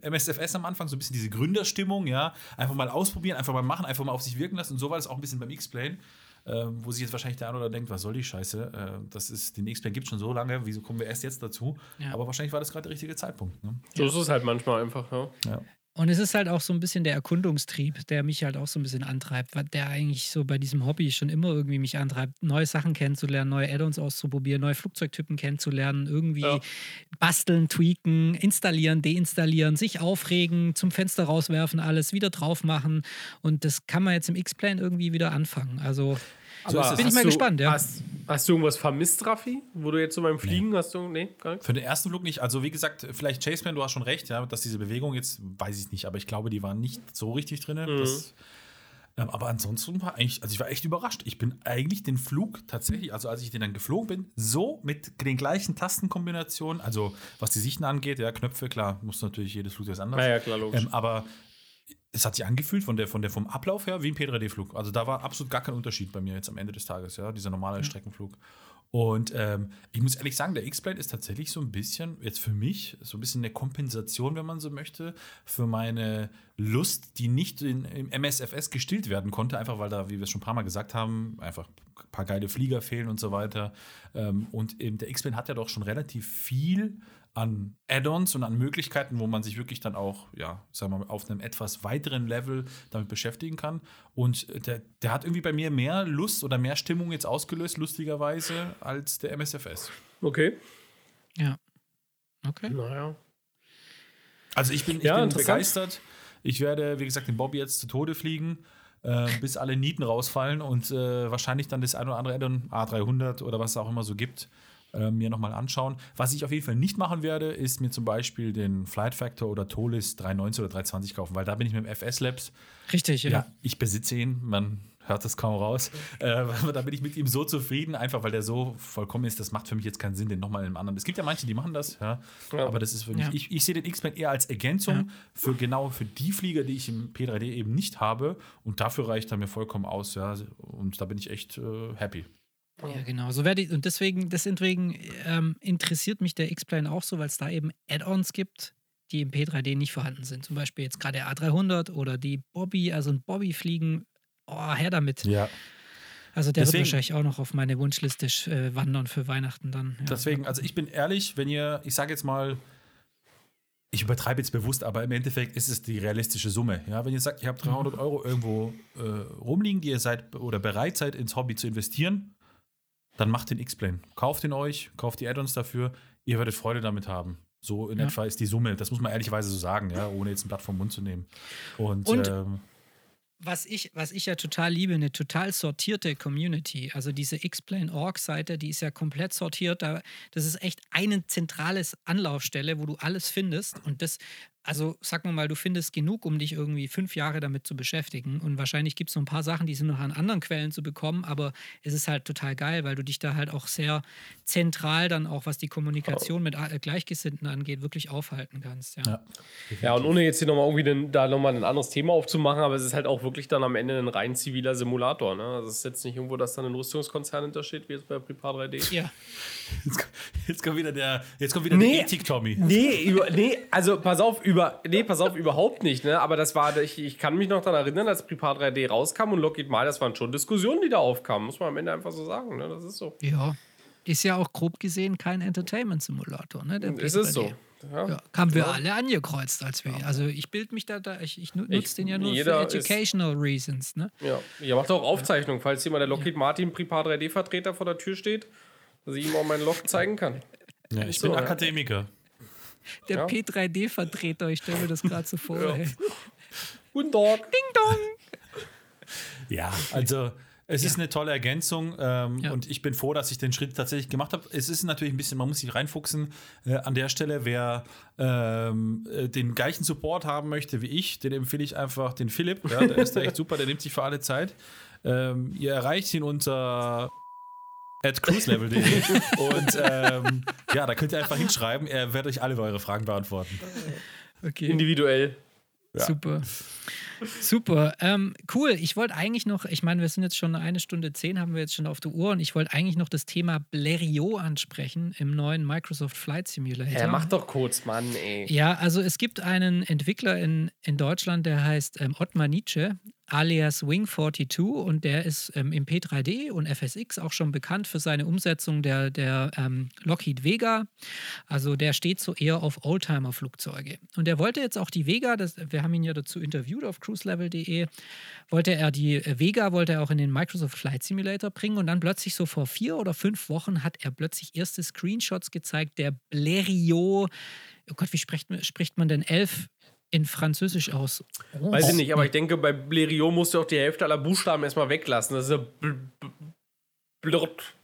Speaker 2: MSFS am Anfang, so ein bisschen diese Gründerstimmung, ja. Einfach mal ausprobieren, einfach mal machen, einfach mal auf sich wirken lassen. Und so war das auch ein bisschen beim X-Plane. Ähm, wo sich jetzt wahrscheinlich der eine oder andere denkt, was soll die Scheiße? Äh, das ist, den X-Plane gibt es schon so lange, wieso kommen wir erst jetzt dazu?
Speaker 1: Ja.
Speaker 2: Aber wahrscheinlich war das gerade der richtige Zeitpunkt. Ne?
Speaker 3: So ist es halt manchmal einfach, ja.
Speaker 2: Ja.
Speaker 1: Und es ist halt auch so ein bisschen der Erkundungstrieb, der mich halt auch so ein bisschen antreibt, was der eigentlich so bei diesem Hobby schon immer irgendwie mich antreibt, neue Sachen kennenzulernen, neue Add-ons auszuprobieren, neue Flugzeugtypen kennenzulernen, irgendwie
Speaker 3: Ja.
Speaker 1: basteln, tweaken, installieren, deinstallieren, sich aufregen, zum Fenster rauswerfen, alles wieder drauf machen. Und das kann man jetzt im X-Plane irgendwie wieder anfangen. Also
Speaker 2: So.
Speaker 1: Bin ich mal
Speaker 3: du,
Speaker 1: gespannt, ja.
Speaker 3: Hast, hast du irgendwas vermisst, Raffi? Wo du jetzt so beim Fliegen hast du. Nee, gar nichts?
Speaker 2: Für den ersten Flug nicht. Also, wie gesagt, vielleicht Chaseman, du hast schon recht, ja, dass diese Bewegung jetzt, weiß ich nicht, aber ich glaube, die waren nicht so richtig drin. Das, ähm, aber ansonsten war eigentlich, also ich war echt überrascht. Ich bin eigentlich den Flug tatsächlich, also als ich den dann geflogen bin, so mit den gleichen Tastenkombinationen, also was die Sichten angeht, ja, Knöpfe, klar, muss natürlich jedes Flugzeug anders.
Speaker 3: Naja, klar, logisch.
Speaker 2: Ähm, aber es hat sich angefühlt von der, von der, vom Ablauf her wie ein P3D-Flug. Also da war absolut gar kein Unterschied bei mir jetzt am Ende des Tages, ja, dieser normale Streckenflug. Und ähm, ich muss ehrlich sagen, der X-Plane ist tatsächlich so ein bisschen, jetzt für mich, so ein bisschen eine Kompensation, wenn man so möchte, für meine Lust, die nicht in, im MSFS gestillt werden konnte, einfach weil da, wie wir es schon ein paar Mal gesagt haben, einfach ein paar geile Flieger fehlen und so weiter. Ähm, und eben der X-Plane hat ja doch schon relativ viel an Add-ons und an Möglichkeiten, wo man sich wirklich dann auch, ja, sagen wir mal, auf einem etwas weiteren Level damit beschäftigen kann. Und der, der hat irgendwie bei mir mehr Lust oder mehr Stimmung jetzt ausgelöst, lustigerweise, als der MSFS.
Speaker 3: Okay.
Speaker 1: ja. Okay.
Speaker 3: Naja.
Speaker 2: Also ich bin, ich
Speaker 3: Ja,
Speaker 2: bin begeistert. Ich werde, wie gesagt, den Bobby jetzt zu Tode fliegen, äh, bis alle Nieten rausfallen und äh, wahrscheinlich dann das ein oder andere Add-on A300 oder was es auch immer so gibt, äh, mir nochmal anschauen. Was ich auf jeden Fall nicht machen werde, ist mir zum Beispiel den Flight Factor oder Tolis 390 oder 320 kaufen, weil da bin ich mit dem FS Labs.
Speaker 1: Richtig, ja.
Speaker 2: Ja, ich besitze ihn. Man hört es kaum raus. (laughs) Äh, da bin ich mit ihm so zufrieden, einfach weil der so vollkommen ist. Das macht für mich jetzt keinen Sinn, den nochmal in einem anderen. Es gibt ja manche, die machen das, ja. ja. Aber das ist für mich. Ja. Ich, ich sehe den X-Men eher als Ergänzung ja. für genau für die Flieger, die ich im P3D eben nicht habe. Und dafür reicht er mir vollkommen aus, ja. Und da bin ich echt äh, happy.
Speaker 1: Ja, genau. So werde ich, und deswegen, deswegen ähm, interessiert mich der X-Plane auch so, weil es da eben Add-ons gibt, die im P3D nicht vorhanden sind. Zum Beispiel jetzt gerade der A300 oder die Bobby, also ein Bobby fliegen. Oh, her damit.
Speaker 2: Ja.
Speaker 1: Also der deswegen, wird wahrscheinlich auch noch auf meine Wunschliste äh, wandern für Weihnachten dann.
Speaker 2: Ja. Deswegen, also ich bin ehrlich, wenn ihr, ich sage jetzt mal, ich übertreibe jetzt bewusst, aber im Endeffekt ist es die realistische Summe. Ja, wenn ihr sagt, ihr habt 300 mhm. Euro irgendwo äh, rumliegen, die ihr seid oder bereit seid, ins Hobby zu investieren, dann macht den X-Plane. Kauft ihn euch, kauft die Add-ons dafür, ihr werdet Freude damit haben. So in ja. etwa ist die Summe. Das muss man ehrlicherweise so sagen, ja, ohne jetzt ein Blatt vom Mund zu nehmen. Und,
Speaker 1: Und ähm, was ich, was ich ja total liebe, eine total sortierte Community. Also diese X-Plane.org-Seite, die ist ja komplett sortiert. Das ist echt eine zentrale Anlaufstelle, wo du alles findest. Und das also sag mal, du findest genug, um dich irgendwie fünf Jahre damit zu beschäftigen. Und wahrscheinlich gibt es noch ein paar Sachen, die sind noch an anderen Quellen zu bekommen, aber es ist halt total geil, weil du dich da halt auch sehr zentral dann auch, was die Kommunikation mit äh, Gleichgesinnten angeht, wirklich aufhalten kannst. Ja, ja.
Speaker 3: ja und ohne jetzt hier nochmal irgendwie den, da nochmal ein anderes Thema aufzumachen, aber es ist halt auch wirklich dann am Ende ein rein ziviler Simulator. Ne? Also es ist jetzt nicht irgendwo, dass dann ein Rüstungskonzern hintersteht, wie jetzt bei Prepar 3D.
Speaker 1: Ja.
Speaker 2: Jetzt, jetzt kommt wieder der, jetzt kommt wieder nee, der Ethik-Tommy.
Speaker 3: Nee, über, nee, also pass auf, über, nee, pass auf, überhaupt nicht, ne? Aber das war, ich, ich kann mich noch daran erinnern, als Prepar 3D rauskam und Lockheed Mal, das waren schon Diskussionen, die da aufkamen, muss man am Ende einfach so sagen, ne? Das ist so.
Speaker 1: Ja. Ist ja auch grob gesehen kein Entertainment-Simulator, ne?
Speaker 3: Der ist es so.
Speaker 1: Ja. ja. haben wir ja. alle angekreuzt, als wir. Ja. Also ich bilde mich da, da ich, ich nutze den ja nur für educational ist, reasons. Ne?
Speaker 3: Ja, ihr macht auch Aufzeichnungen, falls jemand der Lockheed Martin Prepar 3D-Vertreter vor der Tür steht dass ich ihm auch mein Loch zeigen kann.
Speaker 2: Ja, ich so, bin Akademiker.
Speaker 1: Der ja. P3D-Vertreter, ich stelle mir das gerade so vor. Ja.
Speaker 3: Guten Tag.
Speaker 1: Ding dong.
Speaker 2: Ja, also es ist eine tolle Ergänzung ähm, ja. und ich bin froh, dass ich den Schritt tatsächlich gemacht habe. Es ist natürlich ein bisschen, man muss sich reinfuchsen äh, an der Stelle. Wer ähm, äh, den gleichen Support haben möchte wie ich, den empfehle ich einfach den Philipp. Ja, der ist da echt super, der nimmt sich für alle Zeit. Ähm, ihr erreicht ihn unter at cruiselevel.de. (laughs) und ähm, ja, da könnt ihr einfach hinschreiben. Er wird euch alle eure Fragen beantworten.
Speaker 3: Okay. Individuell.
Speaker 1: Ja. Super. Super. Ähm, cool. Ich wollte eigentlich noch, ich meine, wir sind jetzt schon eine Stunde zehn, haben wir jetzt schon auf der Uhr und ich wollte eigentlich noch das Thema Blériot ansprechen im neuen Microsoft Flight Simulator.
Speaker 3: Ja, mach doch kurz, Mann, ey.
Speaker 1: Ja, also es gibt einen Entwickler in, in Deutschland, der heißt ähm, Ottmar Nietzsche alias Wing42 und der ist ähm, im P3D und FSX auch schon bekannt für seine Umsetzung der, der ähm, Lockheed Vega. Also der steht so eher auf Oldtimer-Flugzeuge. Und er wollte jetzt auch die Vega, das, wir haben ihn ja dazu interviewt auf cruiselevel.de, wollte er die äh, Vega, wollte er auch in den Microsoft Flight Simulator bringen und dann plötzlich so vor vier oder fünf Wochen hat er plötzlich erste Screenshots gezeigt, der Blériot oh Gott, wie spricht, spricht man denn elf in Französisch aus.
Speaker 3: Oh. Weiß ich nicht, aber ich denke, bei Blériot musst du auch die Hälfte aller Buchstaben erstmal weglassen. Das ist ja blurt.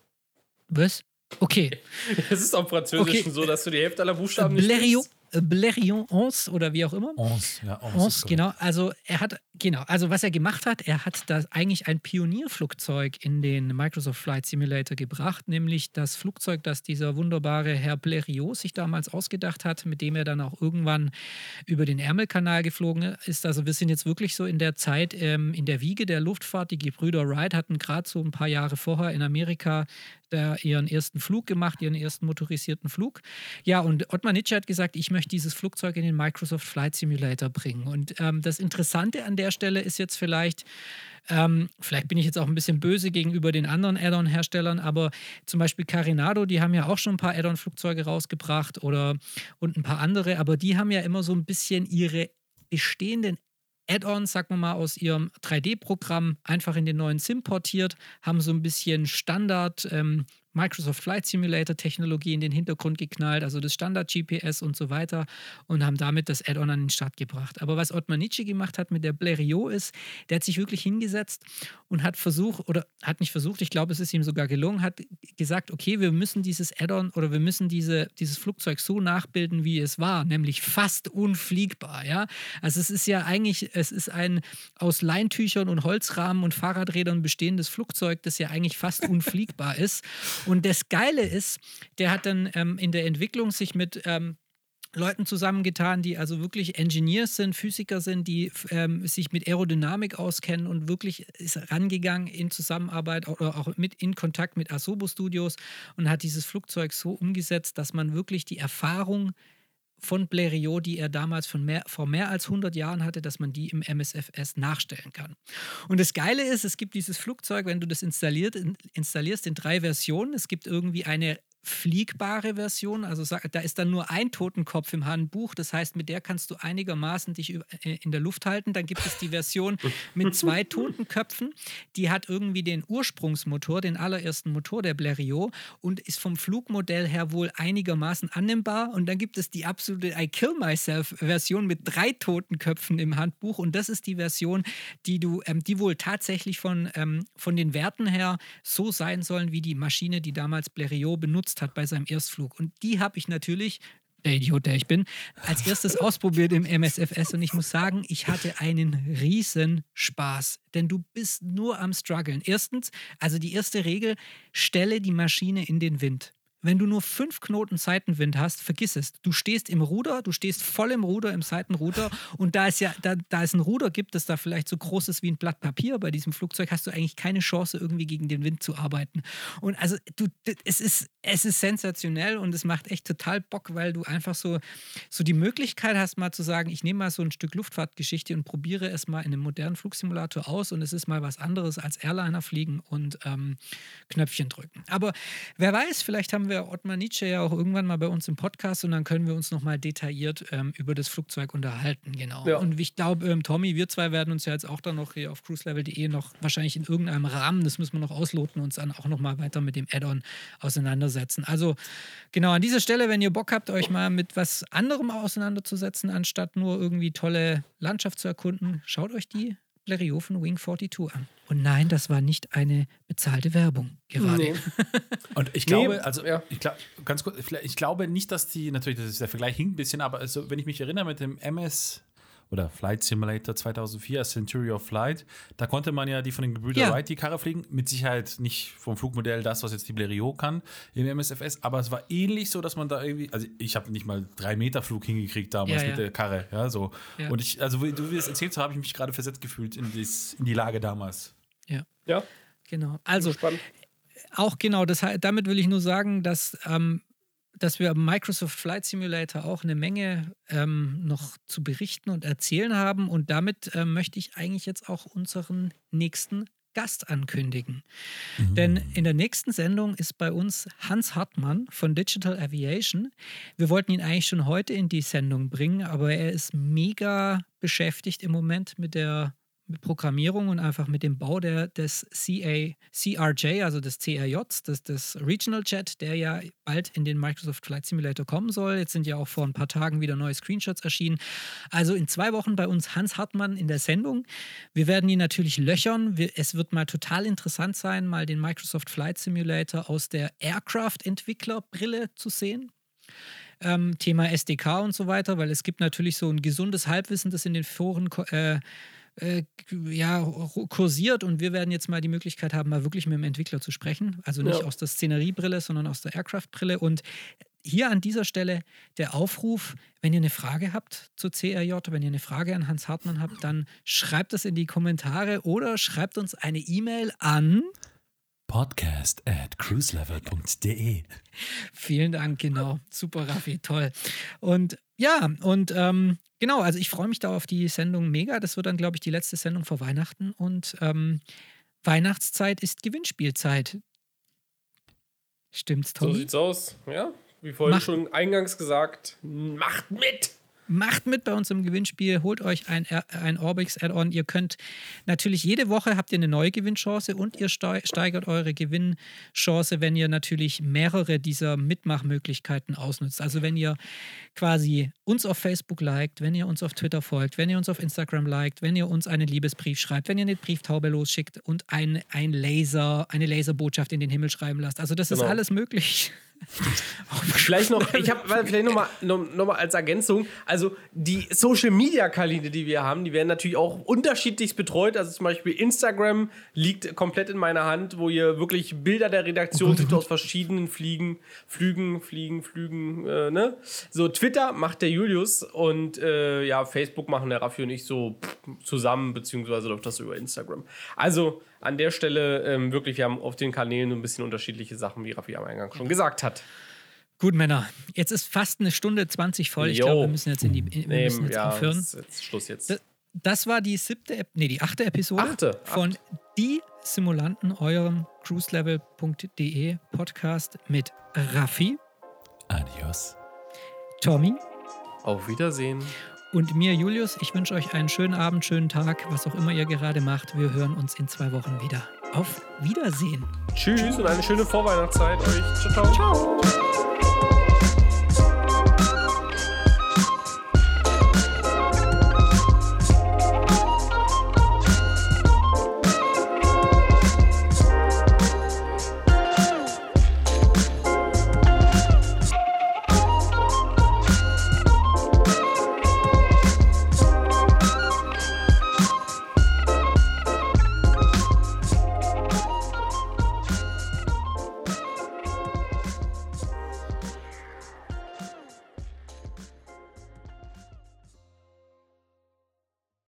Speaker 1: Was? Okay. (laughs)
Speaker 3: Es ist am Französischen okay. so, dass du die Hälfte aller Buchstaben
Speaker 1: Blériot. nicht Blérion 11 oder wie auch immer.
Speaker 2: 11, ja,
Speaker 1: 11, 11 genau. Also er hat, genau, also was er gemacht hat, er hat da eigentlich ein Pionierflugzeug in den Microsoft Flight Simulator gebracht, nämlich das Flugzeug, das dieser wunderbare Herr Blériot sich damals ausgedacht hat, mit dem er dann auch irgendwann über den Ärmelkanal geflogen ist. Also wir sind jetzt wirklich so in der Zeit ähm, in der Wiege der Luftfahrt. Die Gebrüder Wright hatten gerade so ein paar Jahre vorher in Amerika da ihren ersten Flug gemacht, ihren ersten motorisierten Flug. Ja, und Ottmar Nitsche hat gesagt, ich möchte dieses Flugzeug in den Microsoft Flight Simulator bringen. Und ähm, das Interessante an der Stelle ist jetzt vielleicht, ähm, vielleicht bin ich jetzt auch ein bisschen böse gegenüber den anderen Add-on-Herstellern, aber zum Beispiel Carinado, die haben ja auch schon ein paar Add-on-Flugzeuge rausgebracht oder und ein paar andere, aber die haben ja immer so ein bisschen ihre bestehenden Add-ons, sagen wir mal, aus ihrem 3D-Programm einfach in den neuen Sim portiert, haben so ein bisschen Standard ähm, Microsoft Flight Simulator Technologie in den Hintergrund geknallt, also das Standard GPS und so weiter und haben damit das Add-on an den Start gebracht. Aber was Ottmar Nietzsche gemacht hat mit der Blériot ist, der hat sich wirklich hingesetzt und hat versucht, oder hat nicht versucht, ich glaube, es ist ihm sogar gelungen, hat gesagt, okay, wir müssen dieses Add-on oder wir müssen diese, dieses Flugzeug so nachbilden, wie es war, nämlich fast unfliegbar. Ja? Also es ist ja eigentlich, es ist ein aus Leintüchern und Holzrahmen und Fahrradrädern bestehendes Flugzeug, das ja eigentlich fast (laughs) unfliegbar ist. Und das Geile ist, der hat dann ähm, in der Entwicklung sich mit ähm, Leuten zusammengetan, die also wirklich Engineers sind, Physiker sind, die ähm, sich mit Aerodynamik auskennen und wirklich ist rangegangen in Zusammenarbeit oder auch mit in Kontakt mit Asobo Studios und hat dieses Flugzeug so umgesetzt, dass man wirklich die Erfahrung von Blériot, die er damals von mehr, vor mehr als 100 Jahren hatte, dass man die im MSFS nachstellen kann. Und das Geile ist, es gibt dieses Flugzeug, wenn du das installiert, installierst in drei Versionen. Es gibt irgendwie eine fliegbare Version. Also da ist dann nur ein Totenkopf im Handbuch. Das heißt, mit der kannst du einigermaßen dich äh, in der Luft halten. Dann gibt es die Version mit zwei (laughs) Totenköpfen. Die hat irgendwie den Ursprungsmotor, den allerersten Motor der Blériot und ist vom Flugmodell her wohl einigermaßen annehmbar. Und dann gibt es die absolute I Kill Myself Version mit drei Totenköpfen im Handbuch. Und das ist die Version, die du, ähm, die wohl tatsächlich von, ähm, von den Werten her so sein sollen wie die Maschine, die damals Blériot benutzt genutzt hat bei seinem Erstflug. Und die habe ich natürlich der Idiot, der ich bin, als erstes (laughs) ausprobiert im MSFS und ich muss sagen, ich hatte einen riesen Spaß, denn du bist nur am struggeln. Erstens, also die erste Regel, stelle die Maschine in den Wind. Wenn du nur fünf Knoten Seitenwind hast, vergiss es. Du stehst im Ruder, du stehst voll im Ruder, im Seitenruder (laughs) und da es ja, da, da es ein Ruder gibt, das da vielleicht so groß ist wie ein Blatt Papier bei diesem Flugzeug, hast du eigentlich keine Chance, irgendwie gegen den Wind zu arbeiten. Und also du, es ist, es ist sensationell und es macht echt total Bock, weil du einfach so, so die Möglichkeit hast, mal zu sagen, ich nehme mal so ein Stück Luftfahrtgeschichte und probiere es mal in einem modernen Flugsimulator aus und es ist mal was anderes als Airliner fliegen und ähm, Knöpfchen drücken. Aber wer weiß, vielleicht haben wir wir Ottmar Nietzsche ja auch irgendwann mal bei uns im Podcast und dann können wir uns nochmal detailliert ähm, über das Flugzeug unterhalten. Genau. Ja. Und ich glaube, ähm, Tommy, wir zwei werden uns ja jetzt auch dann noch hier auf cruiselevel.de noch wahrscheinlich in irgendeinem Rahmen, das müssen wir noch ausloten, uns dann auch nochmal weiter mit dem Add-on auseinandersetzen. Also genau an dieser Stelle, wenn ihr Bock habt, euch mal mit was anderem auseinanderzusetzen, anstatt nur irgendwie tolle Landschaft zu erkunden, schaut euch die Blériot von Wing 42 an. Und nein, das war nicht eine bezahlte Werbung gerade. Nee. (laughs)
Speaker 2: Und ich glaube, nee, also ja. ich glaube, ganz kurz, ich glaube nicht, dass die, natürlich, das ist der Vergleich hinkt ein bisschen, aber also, wenn ich mich erinnere mit dem MS oder Flight Simulator 2004, Century of Flight. Da konnte man ja die von den Gebrüder ja. Wright die Karre fliegen. Mit Sicherheit nicht vom Flugmodell das, was jetzt die Blériot kann im MSFS, aber es war ähnlich so, dass man da irgendwie, also ich habe nicht mal drei Meter Flug hingekriegt damals ja, mit der Karre, ja, so. Und ich, also wie du es erzählt hast, habe ich mich gerade versetzt gefühlt in, dies, in die Lage damals.
Speaker 1: Ja. Ja. Genau. Also, auch genau, das, damit will ich nur sagen, dass ähm, dass wir am Microsoft Flight Simulator auch eine Menge ähm, noch zu berichten und erzählen haben. Und damit ähm, möchte ich eigentlich jetzt auch unseren nächsten Gast ankündigen. Mhm. Denn in der nächsten Sendung ist bei uns Hans Hartmann von Digital Aviation. Wir wollten ihn eigentlich schon heute in die Sendung bringen, aber er ist mega beschäftigt im Moment mit der mit Programmierung und einfach mit dem Bau der, des CA, CRJ, also des CRJs, des, des Regional Jet, der ja bald in den Microsoft Flight Simulator kommen soll. Jetzt sind ja auch vor ein paar Tagen wieder neue Screenshots erschienen. Also in zwei Wochen bei uns Hans Hartmann in der Sendung. Wir werden ihn natürlich löchern. Wir, es wird mal total interessant sein, mal den Microsoft Flight Simulator aus der Aircraft-Entwicklerbrille zu sehen. Ähm, Thema SDK und so weiter, weil es gibt natürlich so ein gesundes Halbwissen, das in den Foren äh, äh, ja, kursiert und wir werden jetzt mal die Möglichkeit haben, mal wirklich mit dem Entwickler zu sprechen. Also nicht ja. aus der Szeneriebrille, sondern aus der Aircraft-Brille. Und hier an dieser Stelle der Aufruf, wenn ihr eine Frage habt zur CRJ, wenn ihr eine Frage an Hans Hartmann habt, dann schreibt das in die Kommentare oder schreibt uns eine E-Mail an
Speaker 2: podcast at cruiselevel.de.
Speaker 1: Vielen Dank, genau. Super, Raffi, toll. Und ja, und ähm, genau, also ich freue mich da auf die Sendung mega. Das wird dann, glaube ich, die letzte Sendung vor Weihnachten. Und ähm, Weihnachtszeit ist Gewinnspielzeit. Stimmt's, Tommy?
Speaker 3: So sieht's aus, ja. Wie vorhin Macht. schon eingangs gesagt, macht mit!
Speaker 1: Macht mit bei uns im Gewinnspiel, holt euch ein, ein Orbix Add-on. Ihr könnt natürlich jede Woche habt ihr eine neue Gewinnchance und ihr steigert eure Gewinnchance, wenn ihr natürlich mehrere dieser Mitmachmöglichkeiten ausnutzt. Also wenn ihr quasi uns auf Facebook liked, wenn ihr uns auf Twitter folgt, wenn ihr uns auf Instagram liked, wenn ihr uns einen Liebesbrief schreibt, wenn ihr eine Brieftaube losschickt und ein, ein Laser, eine Laserbotschaft in den Himmel schreiben lasst. Also das genau. ist alles möglich. (laughs)
Speaker 3: vielleicht noch, ich habe vielleicht nochmal noch mal als Ergänzung, also die Social Media Kanäle, die wir haben, die werden natürlich auch unterschiedlich betreut. Also zum Beispiel Instagram liegt komplett in meiner Hand, wo ihr wirklich Bilder der Redaktion oh seht aus verschiedenen Fliegen, Flügen, Fliegen, Flügen, äh, ne? So Twitter macht der Julius und äh, ja, Facebook machen der Raffi und ich so zusammen, beziehungsweise läuft das über Instagram. Also an der Stelle ähm, wirklich, wir haben auf den Kanälen so ein bisschen unterschiedliche Sachen, wie Raffi am Eingang schon gesagt hat.
Speaker 1: Gut, Männer, jetzt ist fast eine Stunde 20 voll. Ich glaube, wir müssen jetzt in die wir
Speaker 3: nee, müssen jetzt ja, aufhören. Ist jetzt Schluss jetzt.
Speaker 1: Das, das, war die siebte, nee, die achte Episode achte, von acht. Die Simulanten, eurem cruiselevel.de Podcast mit Raffi.
Speaker 2: Adios.
Speaker 1: Tommy.
Speaker 3: Auf Wiedersehen
Speaker 1: und mir, Julius. Ich wünsche euch einen schönen Abend, schönen Tag, was auch immer ihr gerade macht. Wir hören uns in zwei Wochen wieder. Auf Wiedersehen.
Speaker 3: Tschüss und eine schöne Vorweihnachtszeit euch. Ciao, ciao. Ciao.